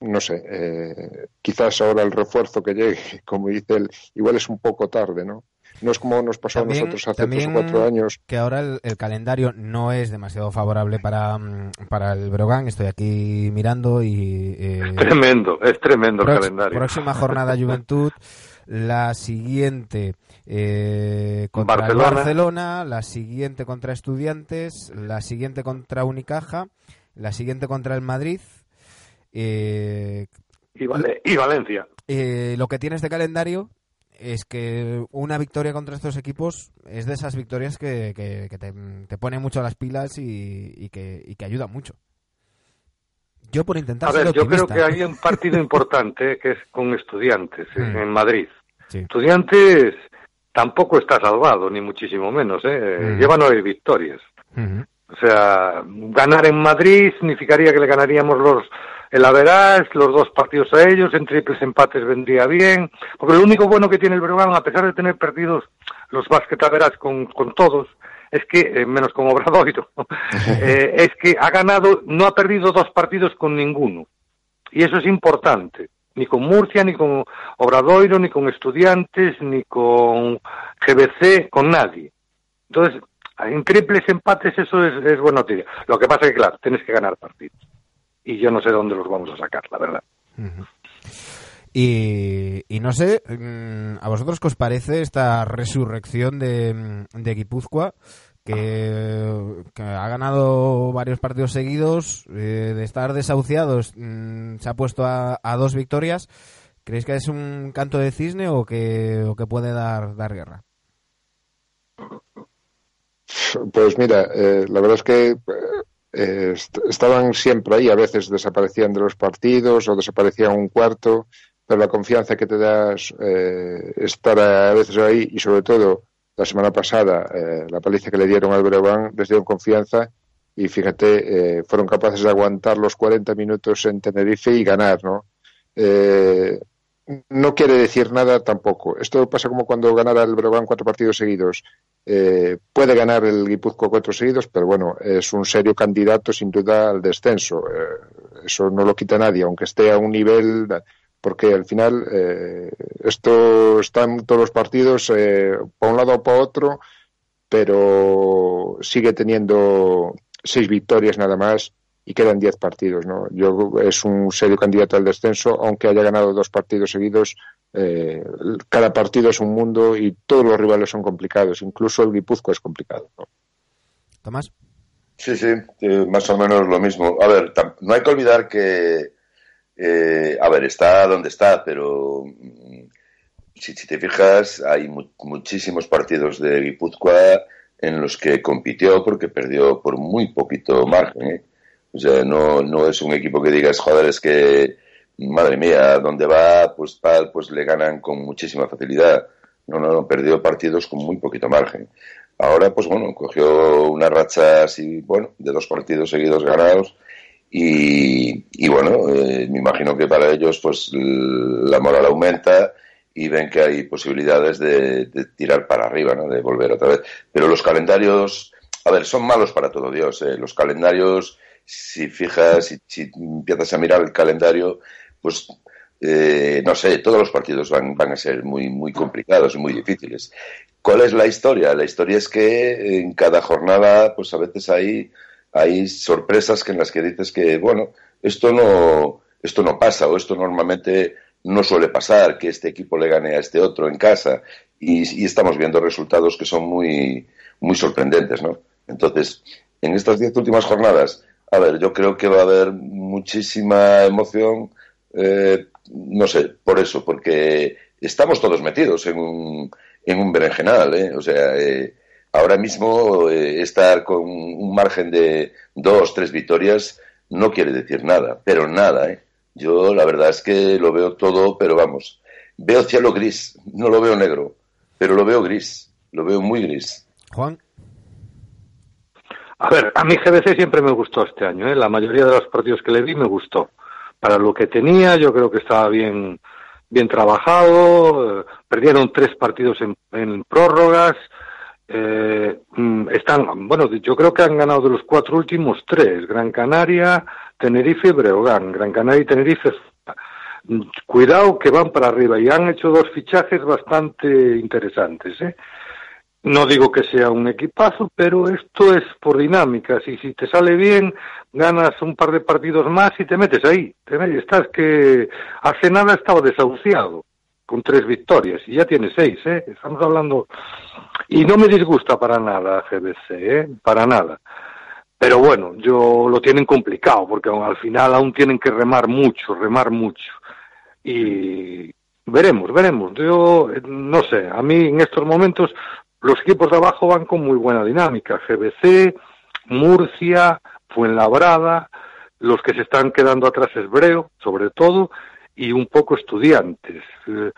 no sé, eh, quizás ahora el refuerzo que llegue, como dice él, igual es un poco tarde, ¿no? No es como nos pasó También- a nosotros hace tres o cuatro años. que ahora el, el calendario no es demasiado favorable para, mm, para el Brogan. Estoy aquí mirando y... eh, Tremendo, es tremendo el calendario. Próxima jornada Juventud, la siguiente eh, contra el Barcelona. Barcelona, la siguiente contra Estudiantes, la siguiente contra Unicaja, la siguiente contra el Madrid. Eh, Y, Vale- y Valencia. eh, lo que tiene este calendario es que una victoria contra estos equipos es de esas victorias que, que- que te, te pone mucho las pilas y, y que, y que ayuda mucho. Yo por intentar A ser ver, yo creo que hay un partido importante que es con estudiantes en- Mm. en Madrid. Sí. Estudiantes tampoco está salvado, ni muchísimo menos. ¿eh? Mm. Lleva nueve victorias. O sea, ganar en Madrid significaría que le ganaríamos los el Average, los dos partidos a ellos, en triples empates vendría bien, porque lo único bueno que tiene el Breogán, a pesar de tener perdidos los basket Average con, con todos, es que, eh, menos con Obradoiro, eh, es que ha ganado, no ha perdido dos partidos con ninguno. Y eso es importante. Ni con Murcia, ni con Obradoiro, ni con Estudiantes, ni con GBC, con nadie. Entonces, en triples empates eso es, es buena noticia. Lo que pasa es que, claro, tienes que ganar partidos. Y yo no sé dónde los vamos a sacar, la verdad. Y, y no sé, mm, ¿a vosotros qué os parece esta resurrección de, mm, de Guipúzcoa? Que, que ha ganado varios partidos seguidos, eh, de estar desahuciados, mm, se ha puesto a, a dos victorias. ¿Creéis que es un canto de cisne o que, o que puede dar, dar guerra? Pues mira, eh, la verdad es que eh, est- estaban siempre ahí, a veces desaparecían de los partidos o desaparecían un cuarto, pero la confianza que te das eh, estar a veces ahí y sobre todo la semana pasada eh, la paliza que le dieron al Breogán les dio confianza y fíjate, eh, fueron capaces de aguantar los 40 minutos en Tenerife y ganar, ¿no? Eh, no quiere decir nada tampoco. Esto pasa como cuando ganara el Breogán cuatro partidos seguidos. Eh, puede ganar el Guipúzcoa cuatro seguidos, pero bueno, es un serio candidato sin duda al descenso. Eh, eso no lo quita nadie, aunque esté a un nivel, porque al final eh, esto todos los partidos, eh, para un lado o para otro, pero sigue teniendo seis victorias nada más y quedan diez partidos. ¿no? Yo, es un serio candidato al descenso, aunque haya ganado dos partidos seguidos. Eh, cada partido es un mundo y todos los rivales son complicados, incluso el Guipúzcoa es complicado. ¿no? Tomás. Sí, sí, eh, más o menos lo mismo. A ver, no hay que olvidar que, eh, a ver, está donde está, pero mm, si, si te fijas, hay mu- muchísimos partidos de Guipúzcoa en los que compitió porque perdió por muy poquito margen. ¿eh? O sea, no, no es un equipo que digas, joder, es que, madre mía, donde va, pues, tal, pues le ganan con muchísima facilidad. No, no, no, perdió partidos con muy poquito margen. Ahora, pues bueno, cogió una racha así, bueno, de dos partidos seguidos ganados y, y bueno, eh, me imagino que para ellos, pues la moral aumenta y ven que hay posibilidades de, de tirar para arriba, ¿no? De volver otra vez. Pero los calendarios, a ver, son malos para todo Dios, ¿eh? Los calendarios, si fijas, si, si empiezas a mirar el calendario, pues eh, no sé, todos los partidos van, van a ser muy, muy complicados y muy difíciles. ¿Cuál es la historia? La historia es que en cada jornada, pues a veces hay, hay sorpresas que en las que dices que, bueno, esto no, esto no pasa o esto normalmente no suele pasar que este equipo le gane a este otro en casa y, y estamos viendo resultados que son muy, muy sorprendentes, ¿no? Entonces, en estas diez últimas jornadas, a ver, yo creo que va a haber muchísima emoción, eh, no sé, por eso, porque estamos todos metidos en un, en un berenjenal, ¿eh? O sea, eh, ahora mismo eh, estar con un margen de dos, tres victorias no quiere decir nada, pero nada, ¿eh? Yo la verdad es que lo veo todo, pero vamos, veo cielo gris, no lo veo negro, pero lo veo gris, lo veo muy gris. Juan. A ver, a mí GBC siempre me gustó este año, ¿eh? la mayoría de los partidos que le vi me gustó. Para lo que tenía, yo creo que estaba bien, bien trabajado. eh, perdieron tres partidos en, en prórrogas. eh, mm, están, bueno, yo creo que han ganado de los cuatro últimos tres: Gran Canaria, Tenerife y Breogán. Gran Canaria y Tenerife. Mm, Cuidado que van para arriba y han hecho dos fichajes bastante interesantes, ¿eh? No digo que sea un equipazo, pero esto es por dinámicas y si te sale bien, ganas un par de partidos más y te metes ahí. Te metes, estás que hace nada estaba desahuciado con tres victorias y ya tiene seis, ¿eh? Estamos hablando... Y no me disgusta para nada GBC, ¿eh? Para nada. Pero bueno, yo lo tienen complicado porque al final aún tienen que remar mucho, remar mucho. Y veremos, veremos. Yo eh, no sé, a mí en estos momentos los equipos de abajo van con muy buena dinámica. GBC, Murcia, Fuenlabrada, los que se están quedando atrás es Breo, sobre todo, y un poco estudiantes. Eh,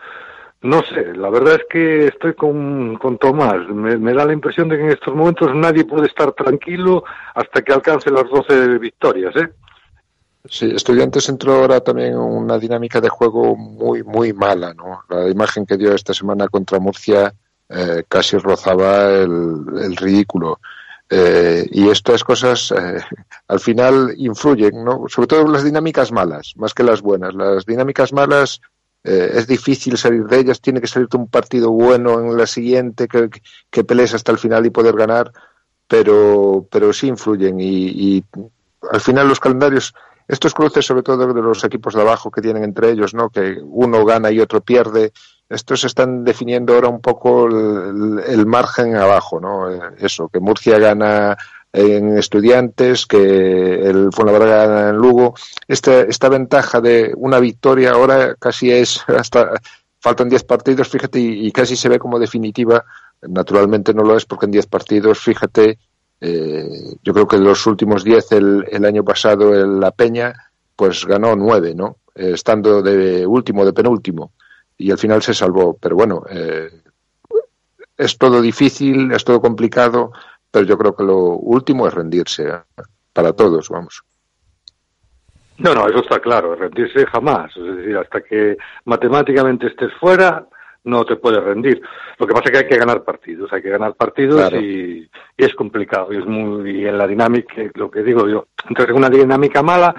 no sé, la verdad es que estoy con, con Tomás. Me, me da la impresión de que en estos momentos nadie puede estar tranquilo hasta que alcance las 12 victorias, ¿eh? Sí, Estudiantes entró ahora también en una dinámica de juego muy, muy mala, ¿no? La imagen que dio esta semana contra Murcia eh, casi rozaba el, el ridículo. Eh, y estas cosas eh, al final influyen, ¿no? Sobre todo las dinámicas malas, más que las buenas. Las dinámicas malas eh, es difícil salir de ellas, tiene que salirte un partido bueno en la siguiente, que, que pelees hasta el final y poder ganar, pero, pero sí influyen y, y al final los calendarios estos cruces, sobre todo de los equipos de abajo que tienen entre ellos, ¿no? Que uno gana y otro pierde. Estos están definiendo ahora un poco el, margen abajo, ¿no? Eh, Eso, que Murcia gana en Estudiantes, que el Fuenlabrada gana en Lugo. Esta, esta ventaja de una victoria ahora casi es hasta faltan 10 partidos, fíjate, y, casi se ve como definitiva. Naturalmente no lo es porque en 10 partidos, fíjate, eh, yo creo que los últimos 10 el, el año pasado el La Peña pues ganó 9, ¿no? Eh, estando de último, de penúltimo. Y al final se salvó. Pero bueno, eh, es todo difícil, es todo complicado, pero yo creo que lo último es rendirse ¿eh? para todos, vamos. No, no, eso está claro, rendirse jamás. Es decir, hasta que matemáticamente estés fuera, no te puedes rendir. Lo que pasa es que hay que ganar partidos, hay que ganar partidos Claro. y, y es complicado. Y es muy y en la dinámica, lo que digo yo, entonces una dinámica mala,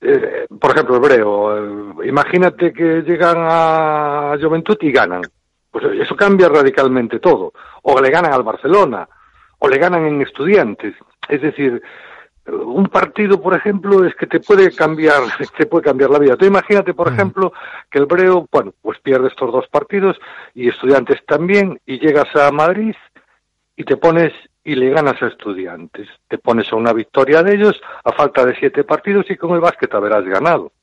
eh, por ejemplo, Hebreo, eh, imagínate que llegan a Juventud y ganan. Pues eso cambia radicalmente todo. O le ganan al Barcelona, o le ganan en Estudiantes. Es decir, un partido, por ejemplo, es que te puede cambiar, te puede cambiar la vida. Tú imagínate, por ejemplo, que el Breo, bueno, pues pierde estos dos partidos y Estudiantes también, y llegas a Madrid y te pones y le ganas a Estudiantes. Te pones a una victoria de ellos a falta de siete partidos y con el básquet habrás ganado.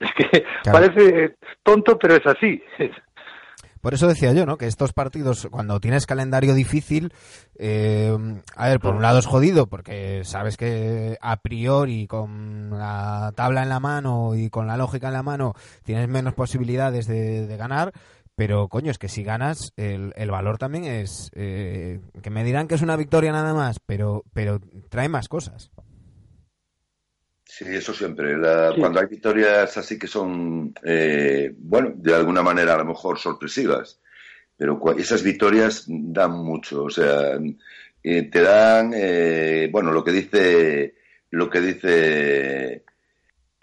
Es que parece tonto, pero es así. Por eso decía yo, ¿no? Que estos partidos, cuando tienes calendario difícil, eh, a ver, por un lado es jodido, porque sabes que a priori con la tabla en la mano y con la lógica en la mano tienes menos posibilidades de, de ganar, pero coño, es que si ganas, el, el valor también es, eh, que me dirán que es una victoria nada más, pero, pero trae más cosas. Sí, eso siempre. La- Sí. Cuando hay victorias así que son, eh, bueno, de alguna manera a lo mejor sorpresivas, pero esas victorias dan mucho. O sea, eh, te dan, eh, bueno, lo que dice, lo que dice,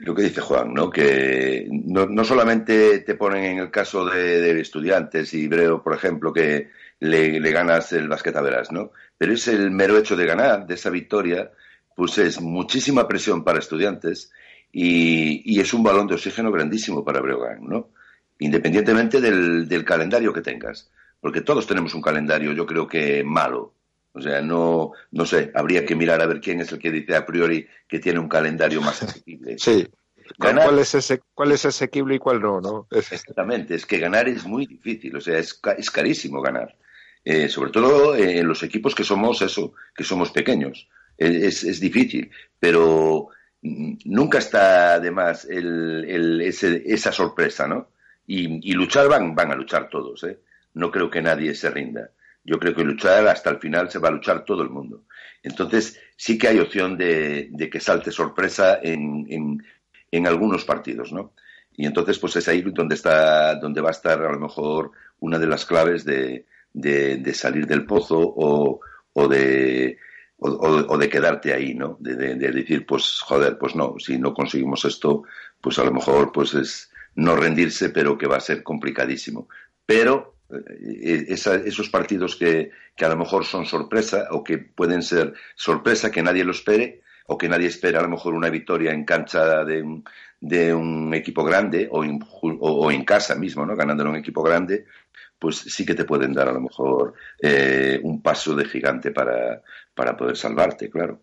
lo que dice Juan, ¿no? Que no, no solamente te ponen en el caso de, estudiantes y Breo, por ejemplo, que le, ganas el basquet a veras, ¿no? Pero es el mero hecho de ganar, de esa victoria, pues es muchísima presión para estudiantes y, y es un balón de oxígeno grandísimo para Breogán, ¿no? Independientemente del, del calendario que tengas, porque todos tenemos un calendario, yo creo que malo. O sea, no, no sé, habría que mirar a ver quién es el que dice a priori que tiene un calendario más asequible. Sí. ¿Cuál, Ganar- cuál es ese, ¿Cuál es asequible y cuál no? ¿no? Exactamente, es que ganar es muy difícil, o sea, es, es carísimo ganar. Eh, sobre todo eh, en los equipos que somos eso, que somos pequeños. Es, es difícil, pero mm, nunca está de más el, el- ese- esa sorpresa, ¿no? Y, y luchar van, van a luchar todos, ¿eh? No creo que nadie se rinda. Yo creo que luchar hasta el final se va a luchar todo el mundo. Entonces, sí que hay opción de, que salte sorpresa en, en, algunos partidos, ¿no? Y entonces, pues es ahí donde está, donde va a estar a lo mejor una de las claves de, de, salir del pozo o, o de o, de quedarte ahí, ¿no? De, de- de decir, pues, joder, pues no, si no conseguimos esto, pues a lo mejor, pues es no rendirse, pero que va a ser complicadísimo. Pero esa- esos partidos que, que a lo mejor son sorpresa o que pueden ser sorpresa, que nadie lo espere, o que nadie espera a lo mejor una victoria en cancha de un, de un equipo grande o ju- o, en casa mismo, ¿no? Ganándolo un equipo grande, pues sí que te pueden dar a lo mejor eh, un paso de gigante para, para poder salvarte, claro.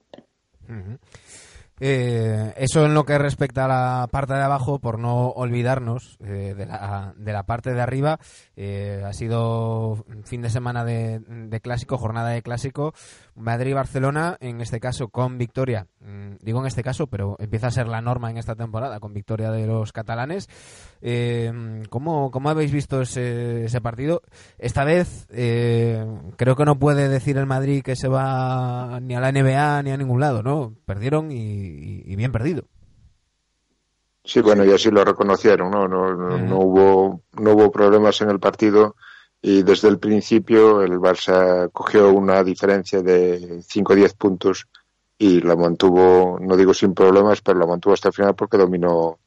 Eh, eso en lo que respecta a la parte de abajo, por no olvidarnos eh, de, la, de la parte de arriba, eh, ha sido fin de semana de, de clásico, jornada de clásico, Madrid-Barcelona, en este caso con victoria, mm, digo en este caso, pero empieza a ser la norma en esta temporada, con victoria de los catalanes. Eh, ¿cómo, cómo habéis visto ese, ese partido? Esta vez eh, creo que no puede decir el Madrid que se va ni a la NBA ni a ningún lado, ¿no? Perdieron y, y- y bien perdido. Sí, bueno, y así lo reconocieron, ¿no? No, no, no hubo, no hubo problemas en el partido y desde el principio el Barça cogió una diferencia de 5 o 10 puntos y la mantuvo, no digo sin problemas, pero la mantuvo hasta el final porque dominó,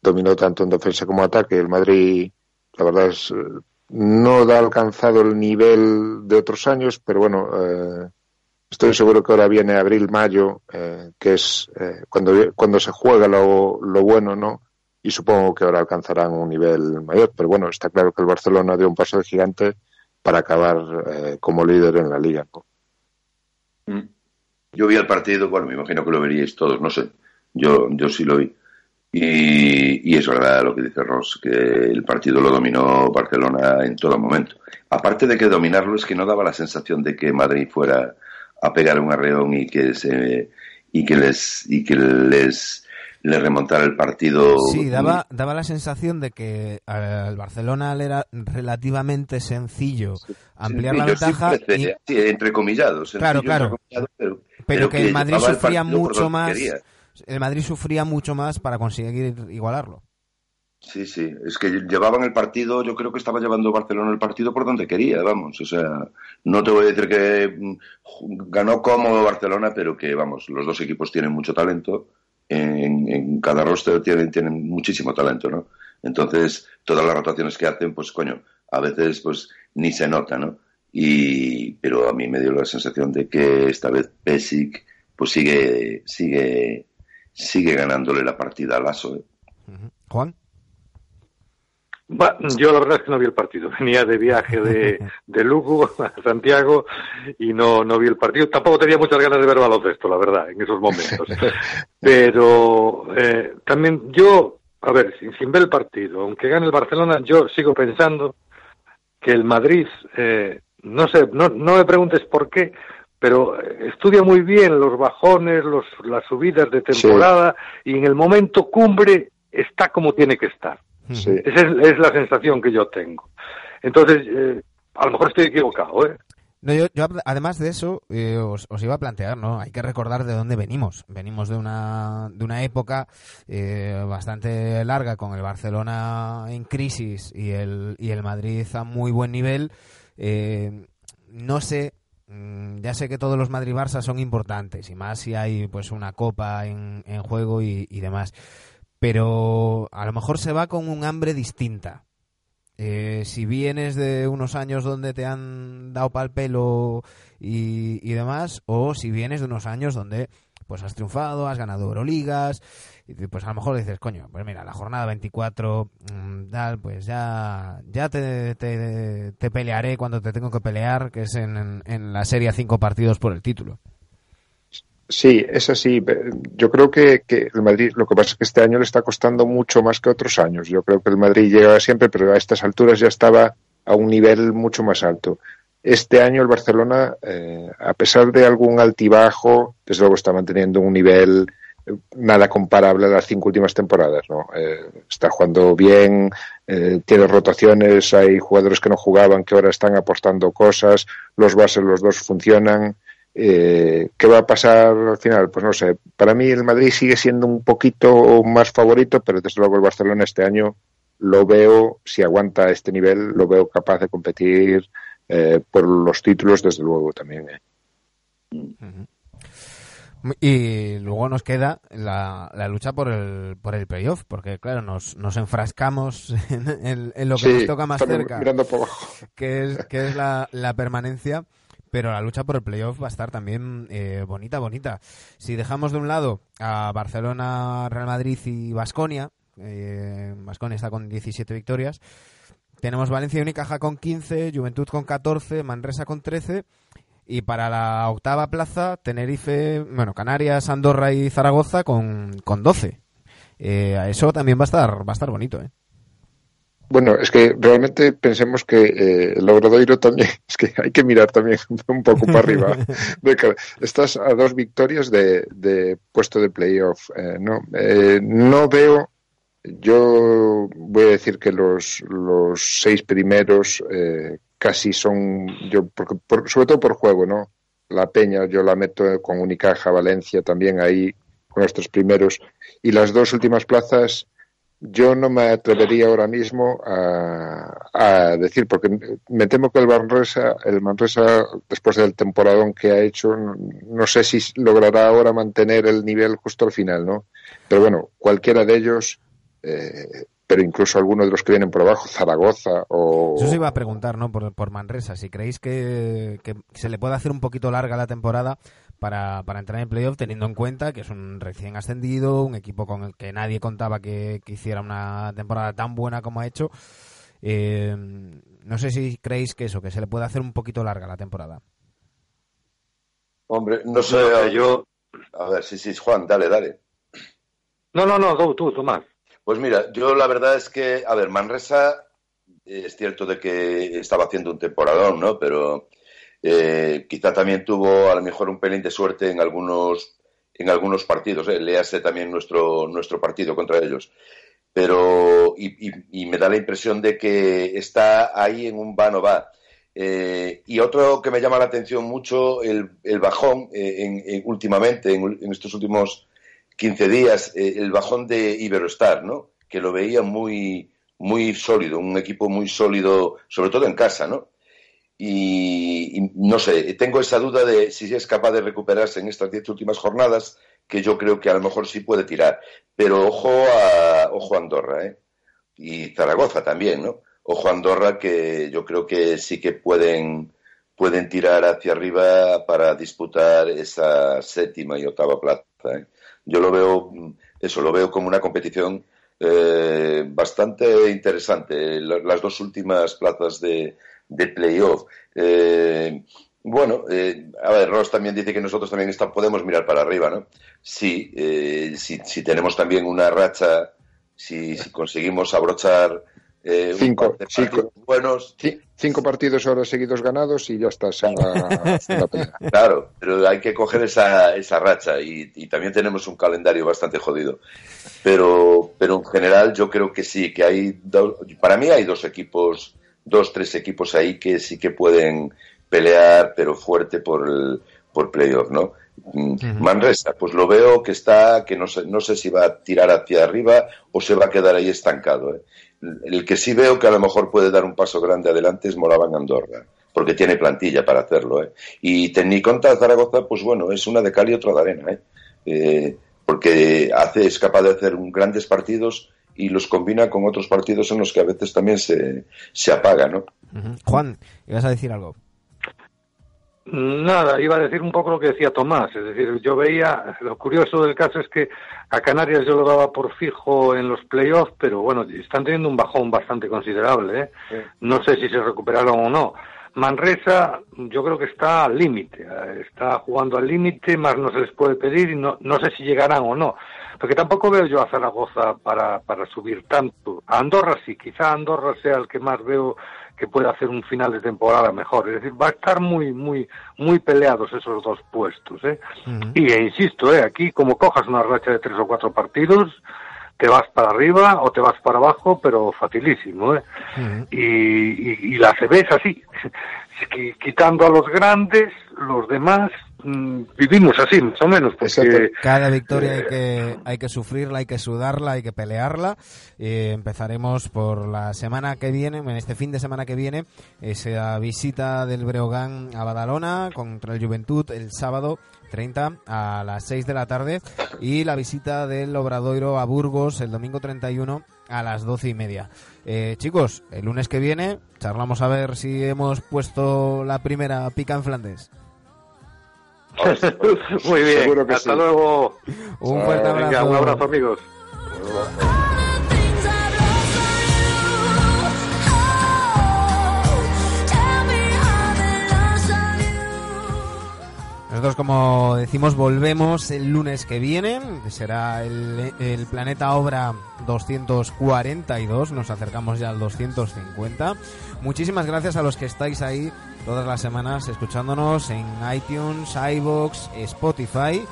dominó tanto en defensa como ataque. El Madrid, la verdad eh, no ha alcanzado el nivel de otros años, pero bueno, eh, Estoy seguro que ahora viene abril-mayo, eh, que es eh, cuando, cuando se juega lo, lo bueno, ¿no? Y supongo que ahora alcanzarán un nivel mayor. Pero bueno, está claro que el Barcelona dio un paso de gigante para acabar eh, como líder en la liga. ¿no? Yo vi el partido, bueno, me imagino que lo veríais todos, no sé, yo, yo sí lo vi. Y, y es verdad lo que dice Ross, que el partido lo dominó Barcelona en todo momento. Aparte de que dominarlo es que no daba la sensación de que Madrid fuera a pegar un arreón y que se y que les y que les les remontara el partido. Sí, daba, daba la sensación de que al Barcelona le era relativamente sencillo ampliar la Sencillo, ventaja simple, y, sí, entrecomillado, sencillo, Claro, claro. entrecomillado, pero, pero que el Madrid sufría mucho más el Madrid sufría mucho más para conseguir igualarlo. Sí, sí, es que llevaban el partido, yo creo que estaba llevando Barcelona el partido por donde quería, vamos, o sea, no te voy a decir que mm, ganó cómodo Barcelona, pero que, vamos, los dos equipos tienen mucho talento, en, en cada roster tienen, tienen muchísimo talento, ¿no? Entonces, todas las rotaciones que hacen, pues, coño, a veces, pues, ni se nota, ¿no? Y, pero a mí me dio la sensación de que esta vez Pesic, pues, sigue, sigue, sigue ganándole la partida a Lasso, ¿eh? Juan. Yo la verdad es que no vi el partido. Venía de viaje de, de Lugo a Santiago y no, no vi el partido. Tampoco tenía muchas ganas de ver baloncesto, la verdad, en esos momentos. Pero eh, también yo, a ver, sin, sin ver el partido, aunque gane el Barcelona, yo sigo pensando que el Madrid, eh, no sé, no, no me preguntes por qué, pero eh, estudia muy bien los bajones, los, las subidas de temporada y en el momento cumbre está como tiene que estar. Sí. Esa es, es la sensación que yo tengo. Entonces, eh, a lo mejor estoy equivocado, ¿eh? No, yo, yo, además de eso, eh, os, os, iba a plantear, ¿no? Hay que recordar de dónde venimos. Venimos de una, de una época eh, bastante larga con el Barcelona en crisis y el, y el Madrid a muy buen nivel. Eh, no sé, mm, ya sé que todos los Madrid-Barça son importantes y más si hay pues una copa en, en juego y, y demás. Pero a lo mejor se va con un hambre distinta. Eh, si vienes de unos años donde te han dado pal pelo y, demás, o si vienes de unos años donde pues has triunfado, has ganado Euroligas, y pues a lo mejor dices, coño, pues mira, la jornada 24, mm, tal, pues ya, ya te, te, te pelearé cuando te tengo que pelear, que es en, en, la serie cinco partidos por el título. Sí, es así. Yo creo que, que, el Madrid, lo que pasa es que este año le está costando mucho más que otros años. Yo creo que el Madrid llegaba siempre, pero a estas alturas ya estaba a un nivel mucho más alto. Este año el Barcelona, eh, a pesar de algún altibajo, desde luego está manteniendo un nivel eh, nada comparable a las cinco últimas temporadas. ¿no? Eh, está jugando bien, eh, tiene rotaciones, hay jugadores que no jugaban que ahora están aportando cosas, los bases los dos funcionan. Eh, ¿Qué va a pasar al final? Pues no sé. Para mí el Madrid sigue siendo un poquito más favorito, pero desde luego el Barcelona este año lo veo, si aguanta este nivel, lo veo capaz de competir eh, por los títulos, desde luego también. Eh. Y luego nos queda la, la, lucha por el, por el playoff, porque claro, nos, nos enfrascamos en, en, en lo que sí, nos toca más cerca, mirando por abajo. que es, que es la, la permanencia pero la lucha por el playoff va a estar también eh, bonita, bonita. Si dejamos de un lado a Barcelona, Real Madrid y Basconia, Basconia está con 17 victorias, tenemos Valencia y Unicaja con 15, Juventud con 14, Manresa con 13 y para la octava plaza Tenerife, bueno, Canarias, Andorra y Zaragoza con, con 12. Eh, eso también va a estar va a estar bonito, ¿eh? Bueno, es que realmente pensemos que eh, el Obradoiro también, es que hay que mirar también un poco para arriba. Estás a dos victorias de, de puesto de playoff. Eh, no, eh, no veo, yo voy a decir que los, los seis primeros eh, casi son, yo porque, por, sobre todo por juego, ¿no? La Peña yo la meto con Unicaja, Valencia también ahí con los tres primeros. Y las dos últimas plazas yo no me atrevería ahora mismo a, a, decir, porque me temo que el Manresa, el Manresa, después del temporadón que ha hecho, no sé si logrará ahora mantener el nivel justo al final, ¿no? Pero bueno, cualquiera de ellos, eh, pero incluso algunos de los que vienen por abajo, Zaragoza o... Eso se iba a preguntar, ¿no? Por, por Manresa, si creéis que se le puede hacer un poquito larga la temporada para, para entrar en playoff, teniendo en cuenta que es un recién ascendido, un equipo con el que nadie contaba que, que hiciera una temporada tan buena como ha hecho. Eh, no sé si creéis que eso, que se le puede hacer un poquito larga la temporada. Hombre, no sé, no, yo... A ver, sí, sí, Juan, dale, dale. No, no, no, tú, tú, Tomás. Pues mira, yo la verdad es que, a ver, Manresa es cierto de que estaba haciendo un temporadón, ¿no? Pero eh, quizá también tuvo a lo mejor un pelín de suerte en algunos en algunos partidos, eh, léase también nuestro, nuestro partido contra ellos. Pero, y, me da la impresión de que está ahí en un va no va. Eh, y otro que me llama la atención mucho, el, el bajón eh, en, en, últimamente, en, en, estos últimos 15 días, el bajón de Iberostar, ¿no? Que lo veía muy, muy sólido, un equipo muy sólido, sobre todo en casa, ¿no? Y, no sé, tengo esa duda de si es capaz de recuperarse en estas diez últimas jornadas, que yo creo que a lo mejor sí puede tirar. Pero ojo a, ojo Andorra, ¿eh? Y Zaragoza también, ¿no? Ojo a Andorra, que yo creo que sí que pueden, pueden tirar hacia arriba para disputar esa séptima y octava plaza. ¿eh? Yo lo veo, eso, lo veo como una competición eh, bastante interesante. Las dos últimas plazas de, de playoff. Eh, bueno, eh, a ver, Ross también dice que nosotros también está, podemos mirar para arriba, ¿no? Sí, eh, si, si, tenemos también una racha, si, si conseguimos abrochar eh, cinco, cinco, buenos. Cinco partidos ahora seguidos ganados y ya estás en la, en la pelea. Claro, pero hay que coger esa, esa racha y, y, también tenemos un calendario bastante jodido. Pero, pero en general yo creo que sí, que hay dos, para mí hay dos equipos dos, tres equipos ahí que sí que pueden pelear, pero fuerte por el por playoff, ¿no? Uh -huh. Manresa, pues lo veo que está, que no sé, no sé si va a tirar hacia arriba o se va a quedar ahí estancado. ¿eh? El que sí veo que a lo mejor puede dar un paso grande adelante es Moraban Andorra, porque tiene plantilla para hacerlo. ¿eh? Y Tecniconta Zaragoza, pues bueno, es una de cal y otra de arena, ¿eh? eh porque hace, es capaz de hacer un, grandes partidos y los combina con otros partidos en los que a veces también se, se apaga, ¿no? Uh -huh. Juan, ¿ibas a decir algo? Nada, iba a decir un poco lo que decía Tomás. Es decir, yo veía, lo curioso del caso es que a Canarias yo lo daba por fijo en los playoffs, pero bueno, están teniendo un bajón bastante considerable. ¿eh? No sé si se recuperaron o no. Manresa, yo creo que está al límite, está jugando al límite, más no se les puede pedir y no, no sé si llegarán o no. Porque tampoco veo yo a Zaragoza para, para subir tanto. A Andorra sí, quizá Andorra sea el que más veo que puede hacer un final de temporada mejor. Es decir, va a estar muy, muy, muy peleados esos dos puestos. ¿eh? Y e insisto, ¿eh? aquí como cojas una racha de tres o cuatro partidos, te vas para arriba o te vas para abajo, pero facilísimo. ¿eh? y, y, y la CB es así. Qui- Quitando a los grandes, los demás vivimos así, más o menos. Porque, Exacto. Cada victoria hay que, hay que sufrirla, hay que sudarla, hay que pelearla. Eh, empezaremos por la semana que viene, en este fin de semana que viene, esa visita del Breogán a Badalona contra el Juventud el sábado 30 a las 6 de la tarde y la visita del Obradoiro a Burgos el domingo 31 a las 12 y media. Eh, chicos, el lunes que viene charlamos a ver si hemos puesto la primera pica en Flandes. Muy bien, Seguro que hasta sí. luego. Un fuerte abrazo. Venga, un abrazo, amigos. Nosotros, como decimos, volvemos el lunes que viene. Será el, el Planeta Obra 242. Nos acercamos ya al 250. Muchísimas gracias a los que estáis ahí todas las semanas escuchándonos en iTunes, iBox, Spotify.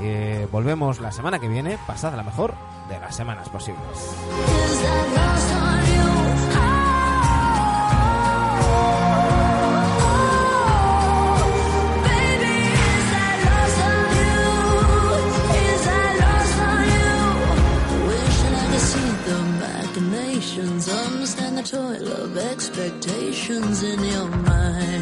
Eh, volvemos la semana que viene. Pasad la mejor de las semanas posibles. toil of expectations in your mind.